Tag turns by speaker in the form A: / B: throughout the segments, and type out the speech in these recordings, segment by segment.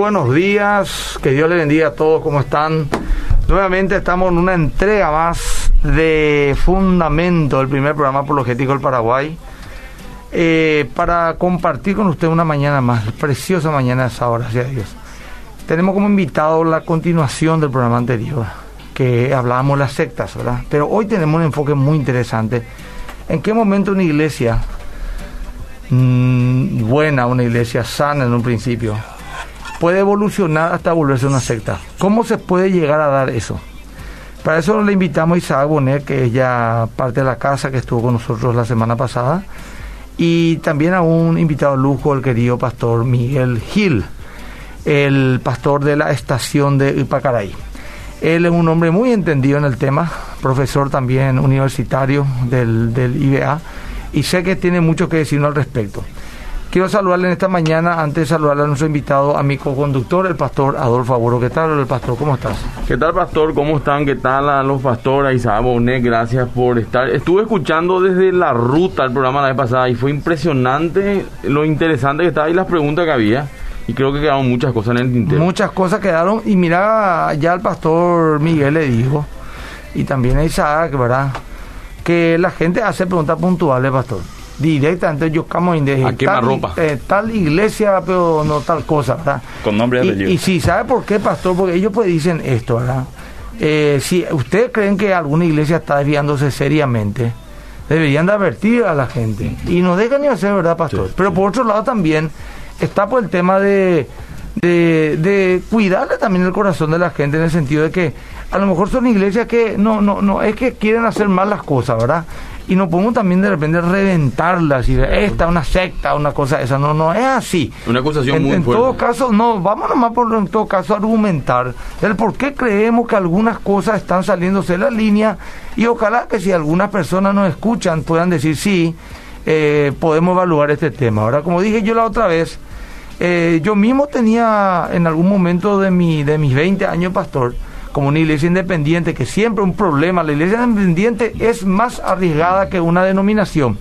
A: buenos días. Que Dios le bendiga a todos. ¿Cómo están? Nuevamente estamos en una entrega más de Fundamento, el primer programa apologético del Paraguay. Eh, para compartir con usted una mañana más, preciosa mañana esa hora, gracias a Dios. Tenemos como invitado la continuación del programa anterior, que hablábamos de las sectas, ¿verdad? Pero hoy tenemos un enfoque muy interesante. ¿En qué momento una iglesia mm, buena, una iglesia sana en un principio, puede evolucionar hasta volverse una secta? ¿Cómo se puede llegar a dar eso? Para eso le invitamos a Isaac Bonet, que es ya parte de la casa que estuvo con nosotros la semana pasada, y también a un invitado lujo, el querido pastor Miguel Gil el pastor de la estación de Ipacaray. Él es un hombre muy entendido en el tema, profesor también universitario del, del IBA, y sé que tiene mucho que decirnos al respecto. Quiero saludarle en esta mañana, antes de saludarle a nuestro invitado, a mi co-conductor, el pastor Adolfo Aburo. ¿Qué tal, el pastor? ¿Cómo estás?
B: ¿Qué tal, pastor? ¿Cómo están? ¿Qué tal a los pastores? Isabel Bonet, gracias por estar. Estuve escuchando desde la ruta el programa la vez pasada y fue impresionante lo interesante que estaba y las preguntas que había. Y creo que quedaron muchas cosas en el tintero.
A: Muchas cosas quedaron. Y mira, ya el pastor Miguel le dijo, y también a Isaac, ¿verdad? Que la gente hace preguntas puntuales, pastor. Directamente yo camo de
B: ¿A tal, ropa?
A: Eh, tal iglesia, pero no tal cosa, ¿verdad?
B: Con nombre y apellido.
A: Y, sí, ¿sabe por qué, pastor? Porque ellos pues dicen esto, ¿verdad? Eh, si ustedes creen que alguna iglesia está desviándose seriamente, deberían de advertir a la gente. Y no dejan ni hacer, ¿verdad, pastor? pero por otro lado también está por el tema de, de, cuidarle también el corazón de la gente en el sentido de que a lo mejor son iglesias que no, no, no, es que quieren hacer mal las cosas, ¿verdad? Y no podemos también de repente reventarlas y esta una secta, una cosa esa, no, no es así.
B: Una acusación
A: en,
B: muy
A: en
B: fuerte.
A: todo caso, no, vamos nomás por en todo caso a argumentar el por qué creemos que algunas cosas están saliéndose de la línea y ojalá que si algunas personas nos escuchan puedan decir sí, eh, podemos evaluar este tema. Ahora, como dije yo la otra vez, eh, yo mismo tenía en algún momento de, mi, de mis 20 años pastor, como una iglesia independiente, que siempre un problema, la iglesia independiente es más arriesgada que una denominación,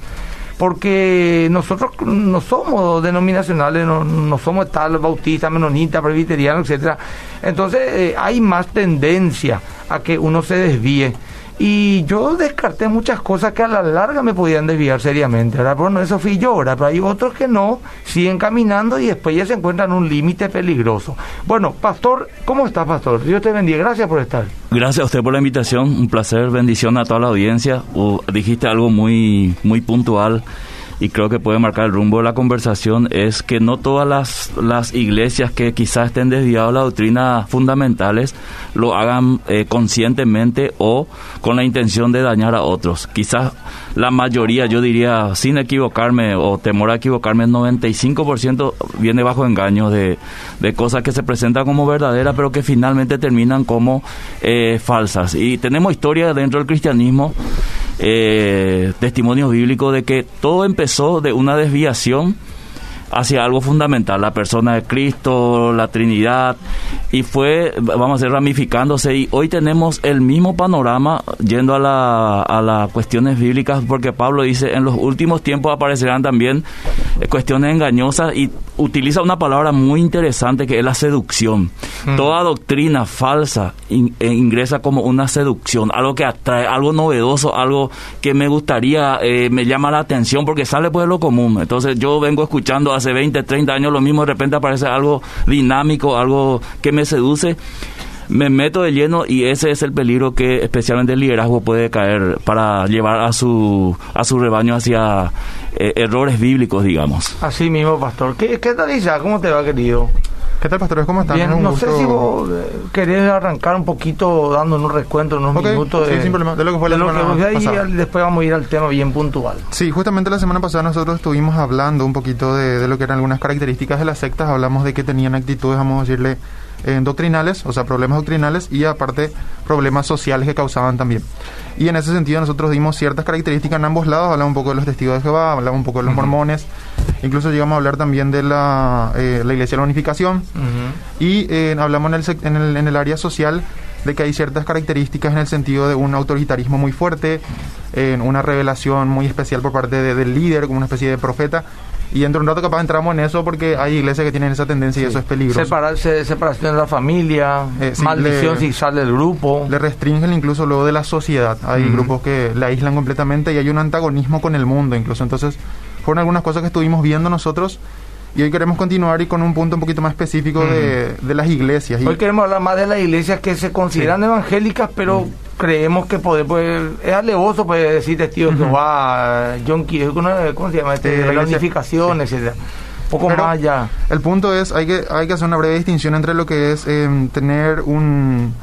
A: porque nosotros no somos denominacionales, no, somos tal bautista, menonita, presbiteriano, etcétera. Entonces eh, hay más tendencia a que uno se desvíe. Y yo descarté muchas cosas que a la larga me podían desviar seriamente, ¿verdad? Bueno, eso fui yo, ¿verdad? Pero hay otros que no, siguen caminando y después ya se encuentran en un límite peligroso. Bueno, Pastor, ¿cómo está, Pastor? Dios te bendiga, gracias por estar.
C: Gracias a usted por la invitación, un placer, bendición a toda la audiencia. Uh, dijiste algo muy, muy puntual y creo que puede marcar el rumbo de la conversación es que no todas las, las iglesias que quizás estén desviadas a las doctrinas fundamentales lo hagan eh, conscientemente o con la intención de dañar a otros. Quizás la mayoría, yo diría, sin equivocarme o temor a equivocarme, el 95% viene bajo engaños de, de, cosas que se presentan como verdaderas, pero que finalmente terminan como eh, falsas. Y tenemos historia dentro del cristianismo, eh, testimonios bíblicos de que todo empezó de una desviación hacia algo fundamental, la persona de Cristo, la Trinidad, y fue, vamos a decir, ramificándose, y hoy tenemos el mismo panorama yendo a, la, a las cuestiones bíblicas, porque Pablo dice, en los últimos tiempos aparecerán también eh, cuestiones engañosas, y utiliza una palabra muy interesante que es la seducción. Mm. Toda doctrina falsa in, eh, ingresa como una seducción, algo que atrae, algo novedoso, algo que me gustaría, eh, me llama la atención, porque sale pues de lo común. Entonces yo vengo escuchando hace 20, 30 años lo mismo, de repente aparece algo dinámico, algo que me seduce, me meto de lleno y ese es el peligro que especialmente el liderazgo puede caer para llevar a su, a su rebaño hacia eh, errores bíblicos, digamos.
A: Así mismo, pastor. ¿Qué, qué tal, Isa? ¿Cómo te va, querido?
D: ¿Qué tal, pastores? ¿Cómo están?
A: Bien, no gusto... sé si vos querés arrancar un poquito dándonos un recuento, unos
D: okay,
A: minutos
D: sí,
A: de,
D: sin problema. de lo que fue la semana
A: que fue y después vamos a ir al tema bien puntual.
D: Sí, justamente la semana pasada nosotros estuvimos hablando un poquito de, de lo que eran algunas características de las sectas, hablamos de que tenían actitudes, vamos a decirle, eh, doctrinales, o sea, problemas doctrinales y aparte problemas sociales que causaban también. Y en ese sentido nosotros dimos ciertas características en ambos lados, hablamos un poco de los testigos de Jehová, hablamos un poco de los uh -huh. mormones, incluso llegamos a hablar también de la, eh, la Iglesia de la Unificación uh -huh. y eh, hablamos en el, en, el, en el área social de que hay ciertas características en el sentido de un autoritarismo muy fuerte, en una revelación muy especial por parte de, del líder, como una especie de profeta, Y dentro de un rato capaz entramos en eso porque hay iglesias que tienen esa tendencia y eso es peligroso.
A: Separarse, separación de la familia,
D: Eh, sí,
A: maldición
D: le-
A: si sale del grupo.
D: Le restringen incluso luego de la sociedad. Hay
A: Ujú.
D: grupos que la aíslan completamente y hay un antagonismo con el mundo incluso. Entonces, fueron algunas cosas que estuvimos viendo nosotros y hoy queremos continuar y con un punto un poquito más específico de, de las iglesias.
A: Hoy queremos hablar más de las iglesias que se consideran evangélicas, pero creemos que poder, pues, es alevoso pues, decir testigo de
D: Ujú.
A: Jehová, John Key, ¿cómo ¿cómo se llama? Este,
D: Eh, la
A: unificación,
D: sí.
A: etcétera. Poco
D: Pero
A: más allá.
D: El punto es, hay que, hay que hacer una breve distinción entre lo que es em, tener un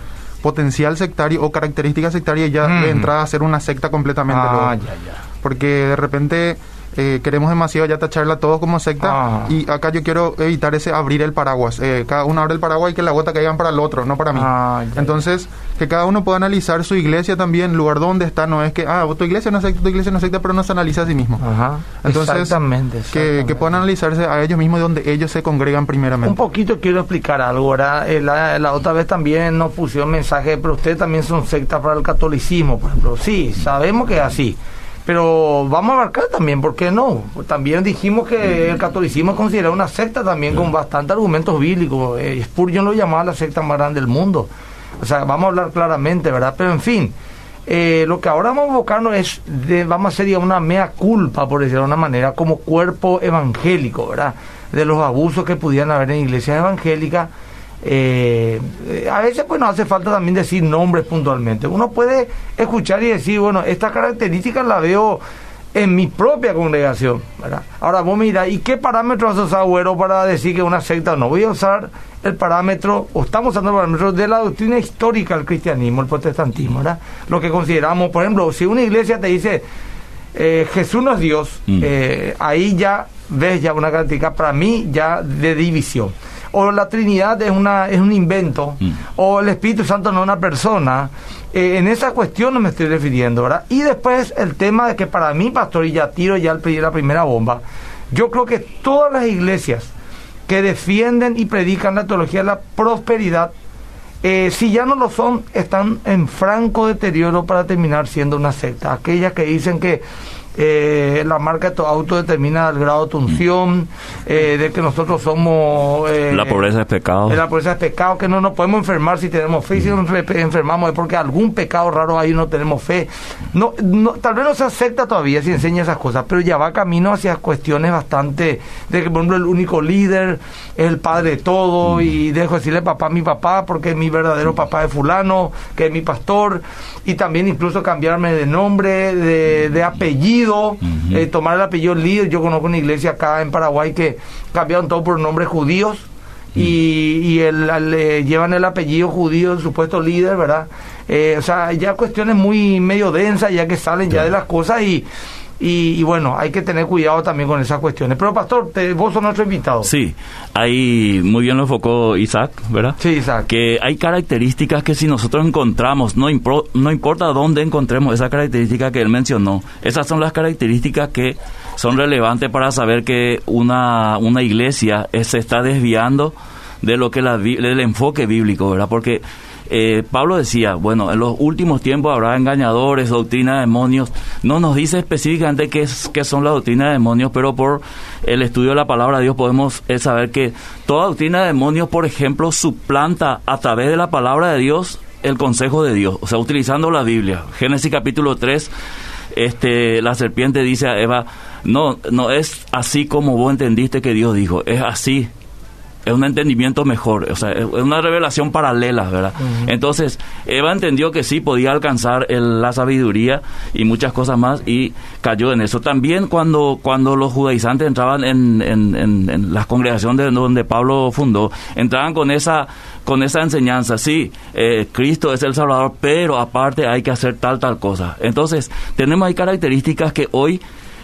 D: potencial sectario o características sectarias y ya de
A: Ujú.
D: entrada hacer una secta completamente.
A: Ah,
D: luego.
A: ya, ya.
D: porque de repente eh, queremos demasiado ya tacharla todo como secta
A: Ah.
D: y acá yo quiero evitar ese abrir el paraguas. Eh, cada uno abre el paraguas y que la gota caiga para el otro, no para mí.
A: Ah, ya,
D: Entonces, que cada uno pueda analizar su iglesia también, lugar donde está, no es que, ah, tu iglesia no es secta, tu iglesia no secta, pero no se analiza a sí mismo.
A: Ajá.
D: Entonces,
A: exactamente,
D: Que, que puedan analizarse a ellos mismos de donde ellos se congregan primeramente.
A: Un poquito quiero explicar algo, ¿verdad? Eh, La, la otra vez también nos pusieron mensaje, pero ustedes también son sectas para el catolicismo, por ejemplo. Sí, sabemos que es así. Pero vamos a abarcar también, ¿por qué no? También dijimos que el catolicismo es considerado una secta también con bastantes argumentos bíblicos. Eh, Spurgeon lo llamaba la secta más grande del mundo. O sea, vamos a hablar claramente, ¿verdad? Pero en fin, eh, lo que ahora vamos a enfocarnos es, de, vamos a hacer ya una mea culpa, por decirlo de una manera, como cuerpo evangélico, ¿verdad? De los abusos que pudieran haber en iglesias evangélicas. Eh, a veces pues no hace falta también decir nombres puntualmente. Uno puede escuchar y decir, bueno, estas características las veo en mi propia congregación. ¿verdad? Ahora vos mira, ¿y qué parámetros has usado, güero, para decir que una secta no? Voy a usar el parámetro, o estamos usando el parámetro de la doctrina histórica del cristianismo, el protestantismo, ¿verdad? Lo que consideramos, por ejemplo, si una iglesia te dice, eh, Jesús no es Dios,
C: Mm.
A: eh, ahí ya ves ya una característica para mí ya de división. O la Trinidad es una es un invento,
C: Mm.
A: o el Espíritu Santo no es una persona. Eh, en esa cuestión no me estoy refiriendo, ¿verdad? Y después el tema de que para mí, pastor, y ya tiro ya pedir la primera bomba, yo creo que todas las iglesias que defienden y predican la teología de la prosperidad eh, si ya no lo son, están en franco deterioro para terminar siendo una secta. Aquellas que dicen que eh, la marca de tu auto determina el grado de tu unción, eh, de que nosotros somos... eh,
C: La pobreza es pecado.
A: La pobreza es pecado, que no nos podemos enfermar si tenemos fe, y si nos enfer- enfermamos es porque algún pecado raro ahí no tenemos fe. No, no, tal vez no se acepta todavía si enseña esas cosas, pero ya va camino hacia cuestiones bastante de que, por ejemplo, el único líder es el padre de todo y dejo de decirle papá a mi papá porque mi verdadero papá es fulano, que es mi pastor, y también incluso cambiarme de nombre, de, de apellido, eh, tomar el apellido líder. Yo conozco una iglesia acá en Paraguay que cambiaron todo por nombres judíos y, y el, eh, llevan el apellido judío del supuesto líder, ¿verdad? Eh, o sea, ya cuestiones muy medio densas, ya que salen ya de las cosas y, y, y bueno, hay que tener cuidado también con esas cuestiones. Pero pastor, te- vos sos nuestro invitado.
C: Sí, ahí muy bien lo enfocó Isaac, ¿verdad?
A: Sí, Isaac.
C: Que hay características que si nosotros encontramos, no, impro- no importa dónde encontremos esa característica que él mencionó, esas son las características que son relevantes para saber que una, una iglesia se está desviando de lo que la, del enfoque bíblico, ¿verdad? Porque eh, Pablo decía, bueno, en los últimos tiempos habrá engañadores, doctrina de demonios. No nos dice específicamente qué, es, qué son las doctrinas de demonios, pero por el estudio de la palabra de Dios podemos eh, saber que toda doctrina de demonios, por ejemplo, suplanta a través de la palabra de Dios el consejo de Dios, o sea, utilizando la Biblia. Génesis capítulo 3, este, la serpiente dice a Eva, no, no es así como vos entendiste que Dios dijo, es así un entendimiento mejor, o sea, es una revelación paralela, ¿verdad? Entonces, Eva entendió que sí podía alcanzar el- la sabiduría y muchas cosas más y cayó en eso. También cuando, cuando los judaizantes entraban en, en, en- en las congregaciones de donde Pablo fundó, entraban con esa, con esa enseñanza, sí, eh, Cristo es el Salvador, pero aparte hay que hacer tal, tal cosa. Entonces, tenemos ahí características que hoy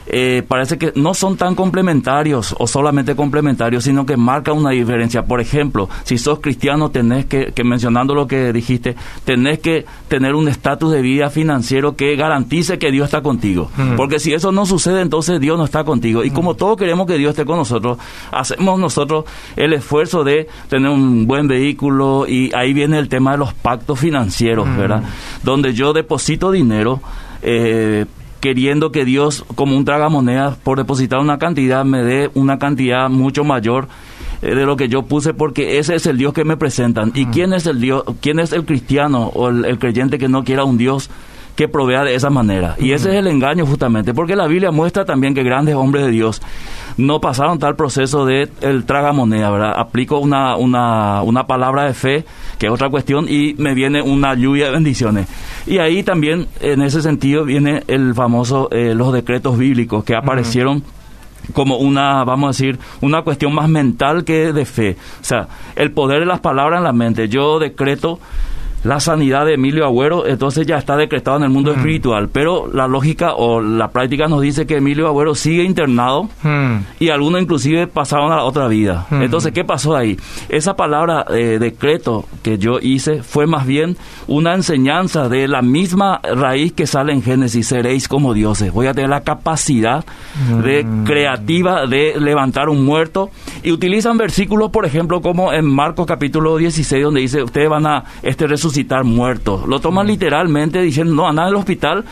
C: eh, parece que no son tan complementarios o solamente complementarios, sino que marcan una diferencia. Por ejemplo, si sos cristiano, tenés que, que mencionando lo que dijiste, tenés que tener un estatus de vida financiero que garantice que Dios está contigo. Porque si eso no sucede, entonces Dios no está contigo. Y como todos queremos que Dios esté con nosotros, hacemos nosotros el esfuerzo de tener un buen vehículo y ahí viene el tema de los pactos financieros, ¿verdad? Donde yo deposito dinero. Eh, queriendo que Dios, como un tragamonedas, por depositar una cantidad, me dé una cantidad mucho mayor eh, de lo que yo puse porque ese es el Dios que me presentan. ¿Y quién es el Dios, quién es el cristiano o el, creyente que no quiera un Dios que provea de esa manera? Y ese es el engaño justamente, porque la Biblia muestra también que grandes hombres de Dios no pasaron tal proceso de el tragamoneda, ¿verdad? Aplico una, una, una palabra de fe, que es otra cuestión, y me viene una lluvia de bendiciones. Y ahí también, en ese sentido, viene el famoso, eh, los decretos bíblicos que aparecieron como una, vamos a decir, una cuestión más mental que de fe. O sea, el poder de las palabras en la mente. Yo decreto la sanidad de Emilio Agüero, entonces ya está decretado en el mundo mm. espiritual. Pero la lógica o la práctica nos dice que Emilio Agüero sigue internado mm. y algunos inclusive pasaron a la otra vida. Mm. Entonces, ¿qué pasó ahí? Esa palabra eh, decreto que yo hice fue más bien una enseñanza de la misma raíz que sale en Génesis, seréis como dioses. Voy a tener la capacidad de creativa de levantar un muerto y utilizan versículos, por ejemplo, como en Marcos capítulo 16, donde dice, ustedes van a este citar muertos. Lo toman literalmente diciendo, no, anda en el hospital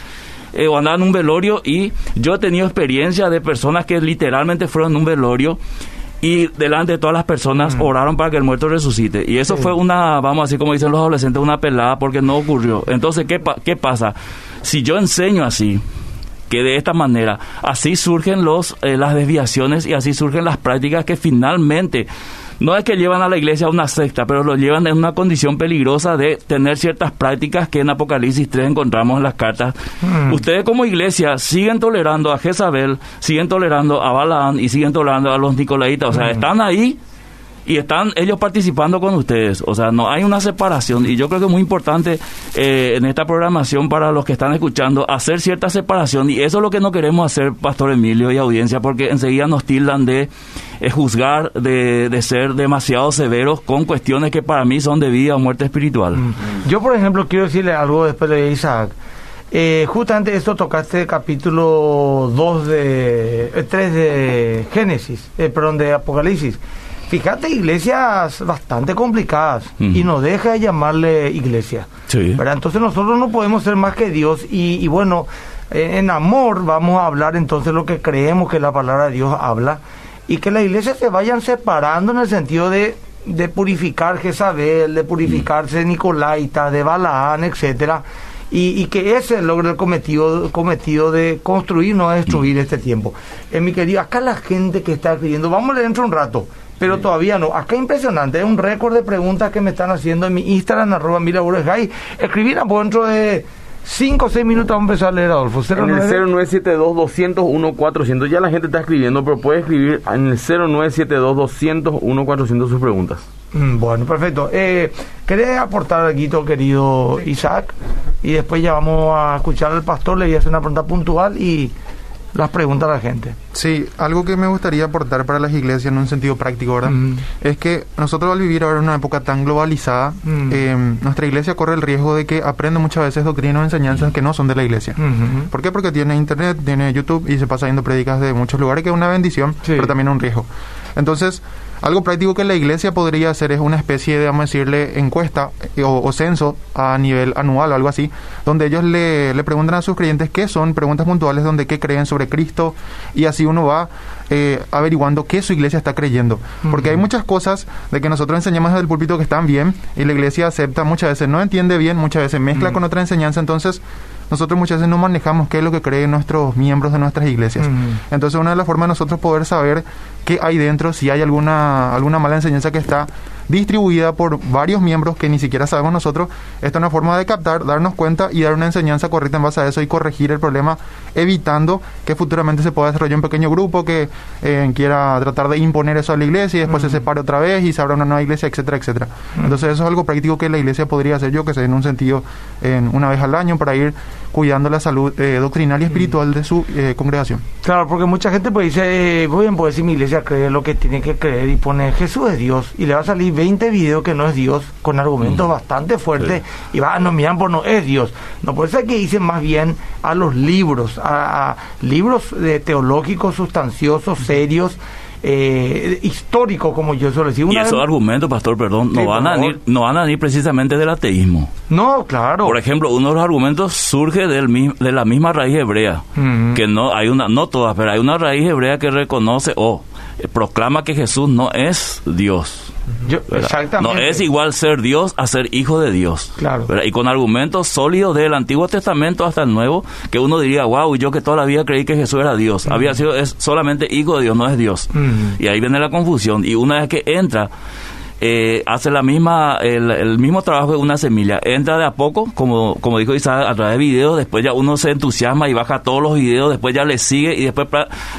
C: eh, o anda en un velorio y yo he tenido experiencia de personas que literalmente fueron en un velorio y delante de todas las personas mm. oraron para que el muerto resucite. Y eso fue una, vamos a decir como dicen los adolescentes, una pelada porque no ocurrió. Entonces, ¿qué, qué pasa? Si yo enseño así, que de esta manera así surgen los eh, las desviaciones y así surgen las prácticas que finalmente no es que llevan a la iglesia a una secta, pero lo llevan en una condición peligrosa de tener ciertas prácticas que en Apocalipsis 3 encontramos en las cartas. Hmm. Ustedes como iglesia siguen tolerando a Jezabel, siguen tolerando a Balaán y siguen tolerando a los Nicolaitas. O sea, hmm. están ahí y están ellos participando con ustedes. O sea, no hay una separación y yo creo que es muy importante eh, en esta programación para los que están escuchando hacer cierta separación y eso es lo que no queremos hacer, Pastor Emilio y audiencia, porque enseguida nos tildan de es juzgar, de, de, ser demasiado severos con cuestiones que para mí son de vida o muerte espiritual. Mm.
A: Yo, por ejemplo, quiero decirle algo después de Isaac. Eh, justamente esto tocaste capítulo 2 de, 3 eh, de Génesis, eh, perdón, de Apocalipsis. Fíjate, iglesias bastante complicadas y no deja de llamarle iglesia. Sí. Entonces nosotros no podemos ser más que Dios y, y bueno, en amor vamos a hablar entonces lo que creemos que la palabra de Dios habla y que las iglesias se vayan separando en el sentido de, de purificar Jezabel, de purificarse Nicolaita, de Balaán, etcétera, y, y, que ese logre el cometido, cometido de construir, no destruir este tiempo. En mi querido, acá la gente que está escribiendo, vamos a leer dentro un rato, pero todavía no. Acá impresionante, es un récord de preguntas que me están haciendo en mi Instagram, arroba mira Escribir dentro de 5 o 6 minutos vamos a empezar a leer, Adolfo.
B: 09... En el 0972 200 400 Ya la gente está escribiendo, pero puede escribir en el 0972 200 400 sus preguntas.
A: Mm, bueno, perfecto. Eh, ¿Querés aportar algo, querido Isaac? Y después ya vamos a escuchar al pastor, le voy a hacer una pregunta puntual y las preguntas a la gente.
D: Sí, algo que me gustaría aportar para las iglesias en un sentido práctico, ¿verdad? Es que nosotros al vivir ahora en una época tan globalizada, eh, nuestra iglesia corre el riesgo de que aprenda muchas veces doctrinas o enseñanzas que no son de la iglesia. ¿Por qué? Porque tiene internet, tiene YouTube y se pasa viendo prédicas de muchos lugares, que es una bendición, pero también un riesgo. Entonces, algo práctico que la iglesia podría hacer es una especie de, vamos a decirle, encuesta eh, o, censo a nivel anual o algo así, donde ellos le, le, preguntan a sus creyentes qué son, preguntas puntuales donde qué creen sobre Cristo y así uno va eh, averiguando qué su iglesia está creyendo. Porque hay muchas cosas de que nosotros enseñamos desde el púlpito que están bien y la iglesia acepta, muchas veces no entiende bien, muchas veces mezcla con otra enseñanza, entonces nosotros muchas veces no manejamos qué es lo que creen nuestros miembros de nuestras iglesias. Entonces, una de las formas de nosotros poder saber qué hay dentro, si hay alguna, alguna mala enseñanza que está distribuida por varios miembros que ni siquiera sabemos nosotros. Esta es una forma de captar, darnos cuenta y dar una enseñanza correcta en base a eso y corregir el problema, evitando que futuramente se pueda desarrollar un pequeño grupo que eh, quiera tratar de imponer eso a la iglesia y después se separe otra vez y se abra una nueva iglesia, etcétera, etcétera. Entonces eso es algo práctico que la iglesia podría hacer yo, que se en un sentido en una vez al año para ir cuidando la salud eh, doctrinal y espiritual de su eh, congregación.
A: Claro, porque mucha gente pues dice, voy a poder decir mi iglesia cree lo que tiene que creer y pone Jesús es Dios y le va a salir 20 videos que no es Dios, con argumentos mm. bastante fuertes, y va, no miran por no es Dios. No puede ser que dicen más bien a los libros, a, libros de teológicos, sustanciosos, serios, eh, histórico, como yo suelo decir.
C: y
A: Una
C: esos
A: vez-
C: argumentos, pastor, perdón,
A: Sí,
C: no van,
A: por
C: a venir, no van a venir precisamente del ateísmo.
A: No, claro.
C: Por ejemplo, uno de los argumentos surge del, de la misma raíz hebrea, que no hay una, no todas, pero hay una raíz hebrea que reconoce o eh, proclama que Jesús no es Dios.
A: Exactamente.
C: No es igual ser Dios a ser hijo de Dios.
A: Claro.
C: ¿verdad? Y con argumentos sólidos del Antiguo Testamento hasta el Nuevo, que uno diría, wow, yo que toda la vida creí que Jesús era Dios. Había sido es solamente hijo de Dios, no es Dios. Y ahí viene la confusión. Y una vez que entra, eh, hace la misma el, el mismo trabajo de una semilla. Entra de a poco, como, como dijo Isaac, a través de videos, después ya uno se entusiasma y baja todos los videos, después ya le sigue y después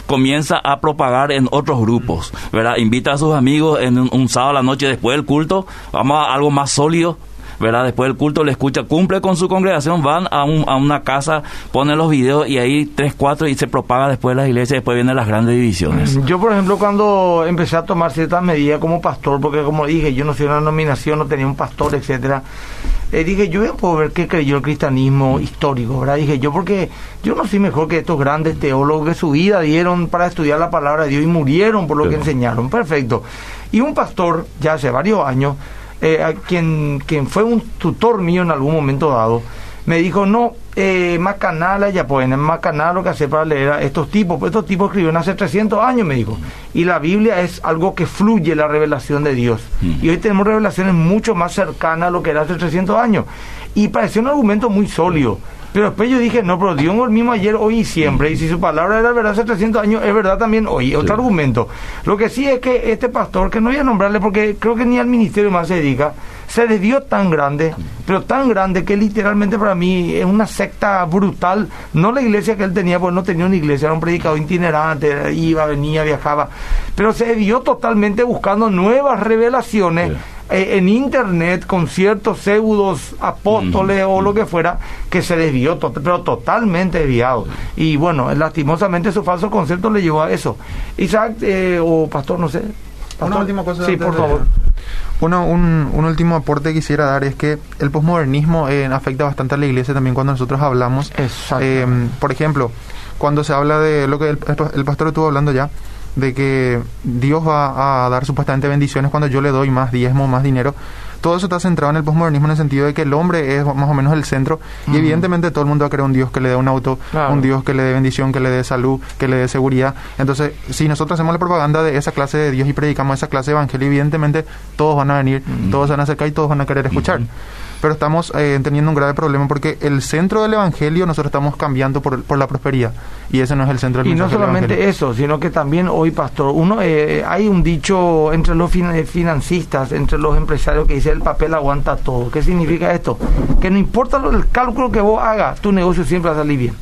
C: comienza a propagar en otros grupos, ¿verdad? Invita a sus amigos en un, un sábado a la noche después del culto, vamos a algo más sólido, ¿verdad? Después del culto le escucha, cumple con su congregación, van a, un- a una casa, ponen los videos y ahí tres, cuatro y se propaga después de las iglesias, después vienen las grandes divisiones.
A: Yo, por ejemplo, cuando empecé a tomar ciertas medidas como pastor, porque como dije, yo no soy una nominación, no tenía un pastor, etcétera, eh, dije, yo voy a poder ver qué creyó el cristianismo histórico, ¿verdad? Dije yo, porque yo no soy mejor que estos grandes teólogos que su vida dieron para estudiar la palabra de Dios y murieron por lo que enseñaron. Perfecto. Y un pastor, ya hace varios años, eh, a quien, quien fue un tutor mío en algún momento dado, me dijo, no, eh, Macanala ya pueden, en Macanala lo que hace para leer a estos tipos, pues estos tipos escribieron hace 300 años, me dijo, y la Biblia es algo que fluye la revelación de Dios,
C: Mm.
A: y hoy tenemos revelaciones mucho más cercanas a lo que era hace 300 años, y pareció un argumento muy sólido, pero después yo dije, no, pero Dios es el mismo ayer, hoy y siempre. Y si su palabra era verdad hace 300 años, es verdad también hoy. Otro argumento. Lo que sí es que este pastor, que no voy a nombrarle porque creo que ni al ministerio más se dedica, se desvió tan grande, pero tan grande que literalmente para mí es una secta brutal. No la iglesia que él tenía, porque no tenía una iglesia, era un predicador itinerante, iba, venía, viajaba. Pero se desvió totalmente buscando nuevas revelaciones eh, en internet con ciertos pseudos apóstoles o lo que fuera que se desvió, to- pero totalmente desviado. Y bueno, lastimosamente su falso concepto le llevó a eso. Isaac eh, o pastor, no sé.
D: Una última cosa.
A: Sí, por favor.
D: Uno, un, un último aporte que quisiera dar es que el posmodernismo eh, afecta bastante a la iglesia también cuando nosotros hablamos.
A: Exacto.
D: Eh, por ejemplo, cuando se habla de lo que el, el pastor estuvo hablando ya, de que Dios va a dar supuestamente bendiciones cuando yo le doy más diezmo, más dinero. Todo eso está centrado en el posmodernismo en el sentido de que el hombre es más o menos el centro y evidentemente todo el mundo va a querer un Dios que le dé un auto,
A: Claro.
D: un Dios que le dé bendición, que le dé salud, que le dé seguridad. Entonces, si nosotros hacemos la propaganda de esa clase de Dios y predicamos esa clase de evangelio, evidentemente todos van a venir, todos van a acercar y todos van a querer escuchar. Pero estamos eh, teniendo un grave problema porque el centro del evangelio nosotros estamos cambiando por, por la prosperidad y ese no es el centro del
A: Y no
D: del
A: solamente eso, sino que también hoy, pastor, uno eh, hay un dicho entre los fin- eh, financistas, entre los empresarios que dice el papel aguanta todo. ¿Qué significa esto? Que no importa lo- el cálculo que vos hagas, tu negocio siempre va a salir bien.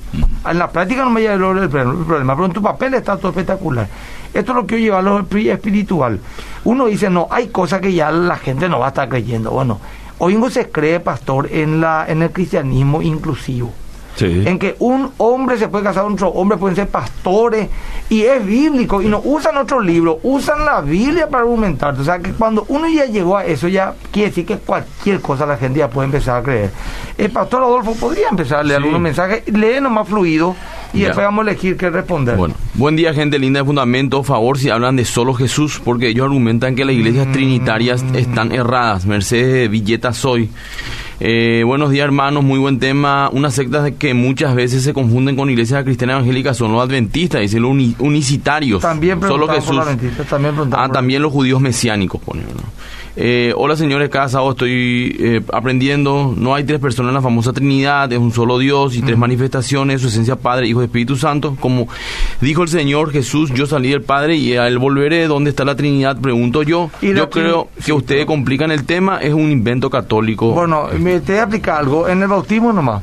A: En la práctica no me llega el, el problema, pero en tu papel está todo espectacular. Esto es lo que yo llevo a lo espiritual. Uno dice, no, hay cosas que ya la gente no va a estar creyendo. Bueno, no se cree, pastor, en, la, en el cristianismo inclusivo
C: Sí.
A: en que un hombre se puede casar con otro hombre, pueden ser pastores, y es bíblico, y no usan otro libro, usan la Biblia para argumentar. O sea, que cuando uno ya llegó a eso, ya quiere decir que cualquier cosa la gente ya puede empezar a creer. El pastor Adolfo podría empezar a leer
B: Sí.
A: algunos mensajes, lee nomás fluido, y
B: Ya.
A: después vamos a elegir qué responder.
B: Bueno, buen día gente linda de Fundamento. Favor si hablan de solo Jesús, porque ellos argumentan que las iglesias trinitarias están erradas. Mercedes Villeta Soy. Eh, buenos días hermanos, muy buen tema. Una secta que muchas veces se confunden con iglesias cristianas evangélicas son los adventistas, dicen los uni- unicitarios.
A: también
B: solo
A: preguntaban por
B: Jesús.
A: la adventista, también
B: Ah, también los judíos mesiánicos, ponen, ¿no? Eh, hola señores, cada sábado estoy eh, aprendiendo. No hay tres personas en la famosa Trinidad, es un solo Dios y tres manifestaciones, su esencia Padre, Hijo y Espíritu Santo. Como dijo el Señor Jesús, yo salí del Padre y a él volveré. ¿Dónde está la Trinidad? Pregunto yo.
A: Y
B: Yo creo que
A: sí,
B: ustedes
A: pero-
B: complican el tema, es un invento católico.
A: Bueno, me, te voy a explicar algo. En el bautismo nomás.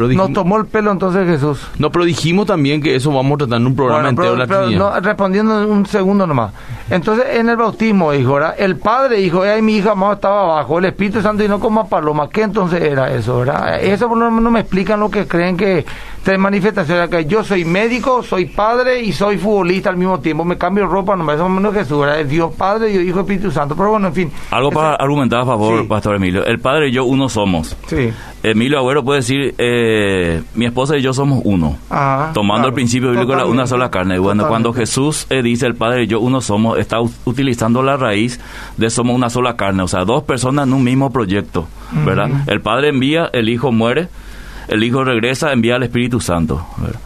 B: Pero dijimos,
A: Nos tomó el pelo entonces Jesús.
B: no, pero dijimos también que eso vamos a tratar en un programa
A: Bueno,
B: entero
A: pero-
B: la
A: pero no, respondiendo en un segundo nomás. Entonces, en el bautismo, hijo, ¿verdad? El padre dijo, ay, mi hija amada estaba abajo, el Espíritu Santo y no como a paloma. ¿Qué entonces era eso, verdad? Eso por lo menos no me explican lo que creen que tres manifestaciones que yo soy médico, soy padre y soy futbolista al mismo tiempo. Me cambio ropa, nomás eso es menos Jesús, ¿verdad? Es Dios Padre, Dios Hijo, Espíritu Santo. Pero bueno, en fin.
C: Algo para
A: Ese-
C: argumentar a favor,
A: Sí.
C: Pastor Emilio. El Padre y yo uno somos.
A: Sí.
C: Emilio Agüero puede decir, eh, mi esposa y yo somos uno.
A: Ah,
C: tomando
A: claro,
C: el principio bíblico de una sola carne. Y bueno, cuando. Jesús eh, dice el Padre y yo uno somos, está utilizando la raíz de somos una sola carne. O sea, dos personas en un mismo proyecto, ¿verdad? El Padre envía, el Hijo muere, el Hijo regresa, envía al Espíritu Santo. ¿verdad?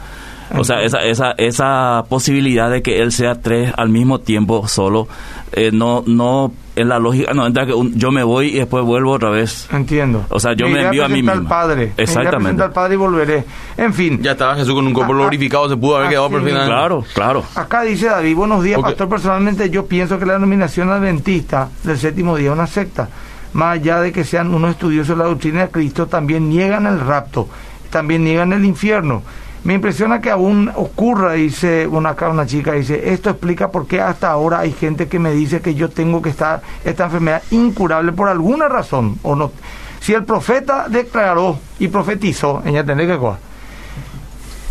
C: O sea, esa, esa, esa posibilidad de que Él sea tres al mismo tiempo solo, eh, no, no, en la lógica, no entra que un- yo me voy y después vuelvo otra vez.
A: Entiendo.
C: O sea, yo me
A: iré
C: envío a mí mismo.
A: al Padre. Me
C: Exactamente.
A: presentar al Padre y volveré. En fin.
B: Ya estaba Jesús con un cuerpo glorificado, se pudo haber quedado por final.
C: Claro, claro.
A: Acá dice David, buenos días, pastor. Personalmente yo pienso que la denominación adventista del séptimo día es una secta. Más allá de que sean unos estudiosos de la doctrina de Cristo, también niegan el rapto, también niegan el infierno. Me impresiona que aún ocurra, dice una, acá una chica, dice, esto explica por qué hasta ahora hay gente que me dice que yo tengo que estar esta enfermedad incurable por alguna razón o no. Si el profeta declaró y profetizó, ella tiene que cosa,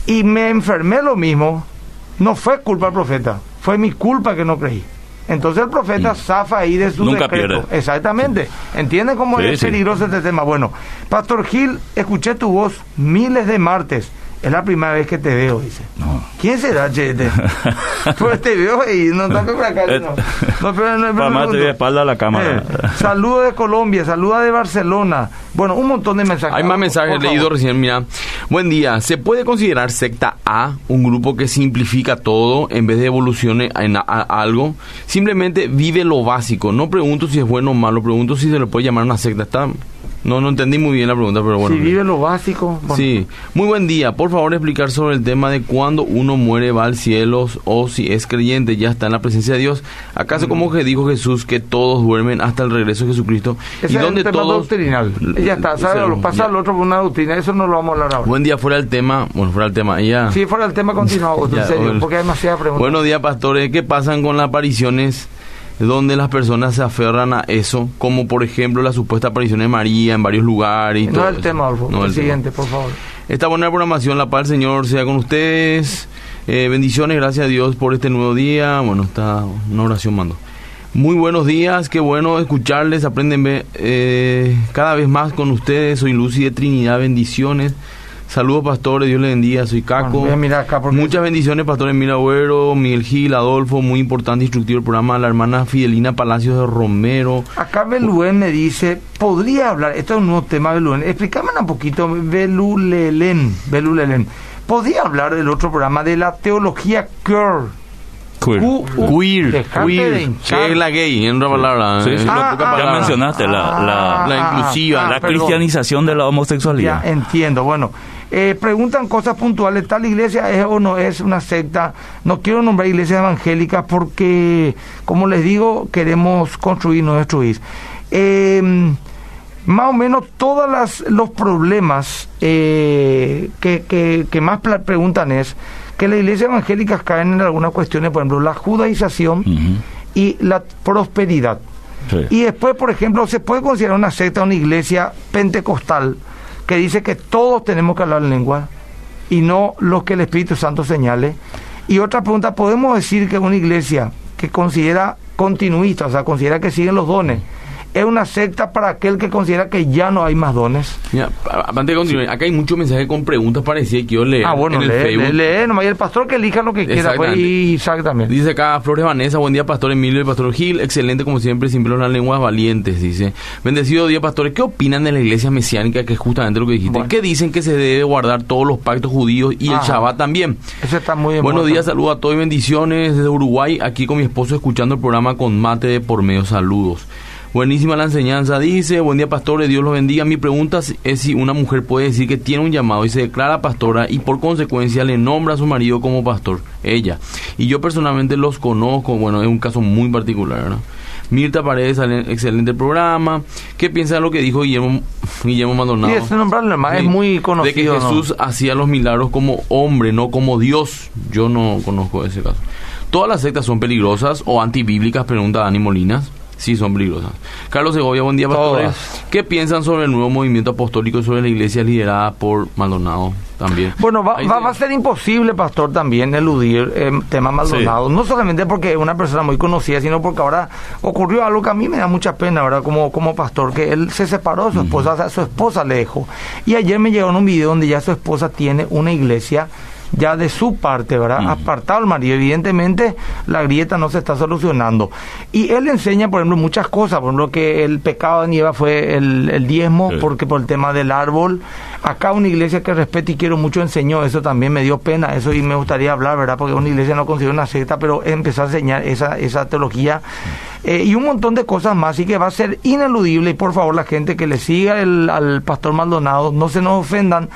A: y me enfermé lo mismo, no fue culpa del profeta, fue mi culpa que no creí. Entonces el profeta zafa ahí de su
C: Nunca
A: decreto.
C: pierde.
A: Exactamente. ¿Entiendes cómo
C: Sí,
A: es
C: sí.
A: peligroso este tema? Bueno, Pastor Gil, escuché tu voz miles de martes. Es la primera vez que te veo, dice.
C: No.
A: ¿Quién será, Chete? pues te veo y no toca por acá. No, no, pero, no, pero
C: más te doy espalda a la cámara.
A: Eh, saludo de Colombia, saluda de Barcelona. Bueno, un montón de mensajes.
B: Hay más mensajes leídos recién, mira. Buen día. ¿Se puede considerar secta A un grupo que simplifica todo en vez de evolucione en a- a- algo? Simplemente vive lo básico. No pregunto si es bueno o malo, pregunto si se le puede llamar una secta. Está... No, no entendí muy bien la pregunta, pero bueno.
A: si vive lo básico. bueno.
B: Sí, muy buen día. Por favor, explicar sobre el tema de cuando uno muere va al cielo o si es creyente ya está en la presencia de Dios. ¿Acaso como que dijo Jesús que todos duermen hasta el regreso de Jesucristo?
A: Ese
B: y
A: es
B: donde
A: un tema
B: todos
A: doctrinal. Ya está, ¿sabe?
B: Sí,
A: Lo pasa
B: ya.
A: al otro por una doctrina, eso no lo vamos a hablar ahora.
B: Buen día fuera del tema. Bueno, fuera del tema. Ella.
A: Si fuera el tema continuado, en
B: Ya,
A: serio,
B: bueno.
A: porque hay demasiadas preguntas.
B: Buenos días, pastores. ¿Qué pasan con las apariciones donde las personas se aferran a eso? Como por ejemplo la supuesta aparición de María en varios lugares. Y
A: no
B: todo
A: es el
B: eso.
A: tema.
B: No
A: el
B: tema.
A: siguiente, por favor.
B: Esta buena programación, la paz del Señor sea con ustedes. Eh, bendiciones, gracias a Dios por este nuevo día. Bueno, está una oración mando. Muy buenos días, qué bueno escucharles, aprenden eh, cada vez más con ustedes. Soy Lucy de Trinidad, bendiciones. Saludos, pastores, Dios les bendiga. Soy Caco.
A: Bueno, acá porque-
B: Muchas bendiciones, pastores Mira Agüero, Miguel Gil, Adolfo, muy importante, instructivo el programa. La hermana Fidelina Palacios de Romero.
A: Acá Beluen me dice, podría hablar, esto es un nuevo tema, Beluen, explícame un poquito, Belulelen, Belulelen, podría hablar del otro programa de la teología queer.
C: Queer.
B: Queer, queer, que es la gay, en otra palabra.
C: Sí,
B: es
C: sí.
B: una
A: Ah,
B: poca
A: ah,
C: Ya
B: palabra.
C: mencionaste la, la,
B: la inclusiva,
C: la
A: perdón.
C: cristianización de la
A: Ya
C: homosexualidad.
A: entiendo. Bueno, eh, preguntan cosas puntuales. ¿Tal iglesia es o no es una secta? No quiero nombrar iglesias evangélicas porque, como les digo, queremos construir, no destruir. Eh, más o menos todos las, los problemas eh, que, que- que más preguntan es que las iglesias evangélicas caen en algunas cuestiones, por ejemplo, la judaización y la prosperidad.
C: Sí.
A: Y después, por ejemplo, se puede considerar una secta, una iglesia pentecostal que dice que todos tenemos que hablar lengua y no lo que el Espíritu Santo señale. Y otra pregunta, ¿podemos decir que una iglesia que considera continuista, o sea, considera que siguen los dones, es una secta para aquel que considera que ya no hay más dones?
B: Mira, antes de continuar, acá hay muchos mensajes con preguntas parecidas que yo leo
A: ah, bueno,
B: en el
A: lee,
B: Facebook.
A: lee, lee, nomás, y el pastor que elija lo que quiera. Pues, y exactamente.
B: Dice acá Flores Vanessa, buen día Pastor Emilio y Pastor Gil, excelente como siempre, siempre las lenguas valientes, dice. Bendecido día pastores, ¿qué opinan de la iglesia mesiánica que es justamente lo que dijiste?
A: Bueno.
B: ¿Qué dicen que se debe guardar todos los pactos judíos y el. Shabbat también?
A: Eso está muy bien.
B: Buenos días, saludos a todos y bendiciones desde Uruguay, aquí con mi esposo escuchando el programa con mate de por medio, saludos. Buenísima la enseñanza, dice, buen día pastores, Dios los bendiga. Mi pregunta es si una mujer puede decir que tiene un llamado y se declara pastora y por consecuencia le nombra a su marido como pastor, ella. Y yo personalmente los conozco, bueno, es un caso muy particular, ¿no? Mirta Paredes, excelente programa. ¿Qué piensa de lo que dijo Guillermo, Guillermo Maldonado?
A: Sí, nombrarlo, nomás, es muy conocido.
B: De que
A: ¿no?
B: Jesús hacía los milagros como hombre, no como Dios. Yo no conozco ese caso. ¿Todas las sectas son peligrosas o antibíblicas? Pregunta Dani Molinas. Sí son peligrosas. Carlos Segovia, buen día, pastores.
A: Todas.
B: ¿Qué piensan sobre el nuevo movimiento apostólico y sobre la iglesia liderada por Maldonado también?
A: Bueno, va, va- va a ser imposible, pastor, también eludir eh, temas Maldonado. No solamente porque es una persona muy conocida, sino porque ahora ocurrió algo que a mí me da mucha pena, ¿verdad? Como, como pastor, que él se separó de su esposa, o sea, su esposa le dejó. Y ayer me llegó un video donde ya su esposa tiene una iglesia ya de su parte, ¿verdad? Apartado al marido. Evidentemente, la grieta no se está solucionando. Y él enseña, por ejemplo, muchas cosas. Por ejemplo, que el pecado de Nieva fue el, el diezmo,
C: Sí.
A: porque por el tema del árbol. Acá una iglesia que respeto y quiero mucho enseñó eso también, me dio pena eso y me gustaría hablar, ¿verdad? Porque una iglesia no considera una secta, pero empezó a enseñar esa, esa teología eh, y un montón de cosas más, así que va a ser ineludible y por favor la gente que le siga el- al pastor Maldonado, no se nos ofendan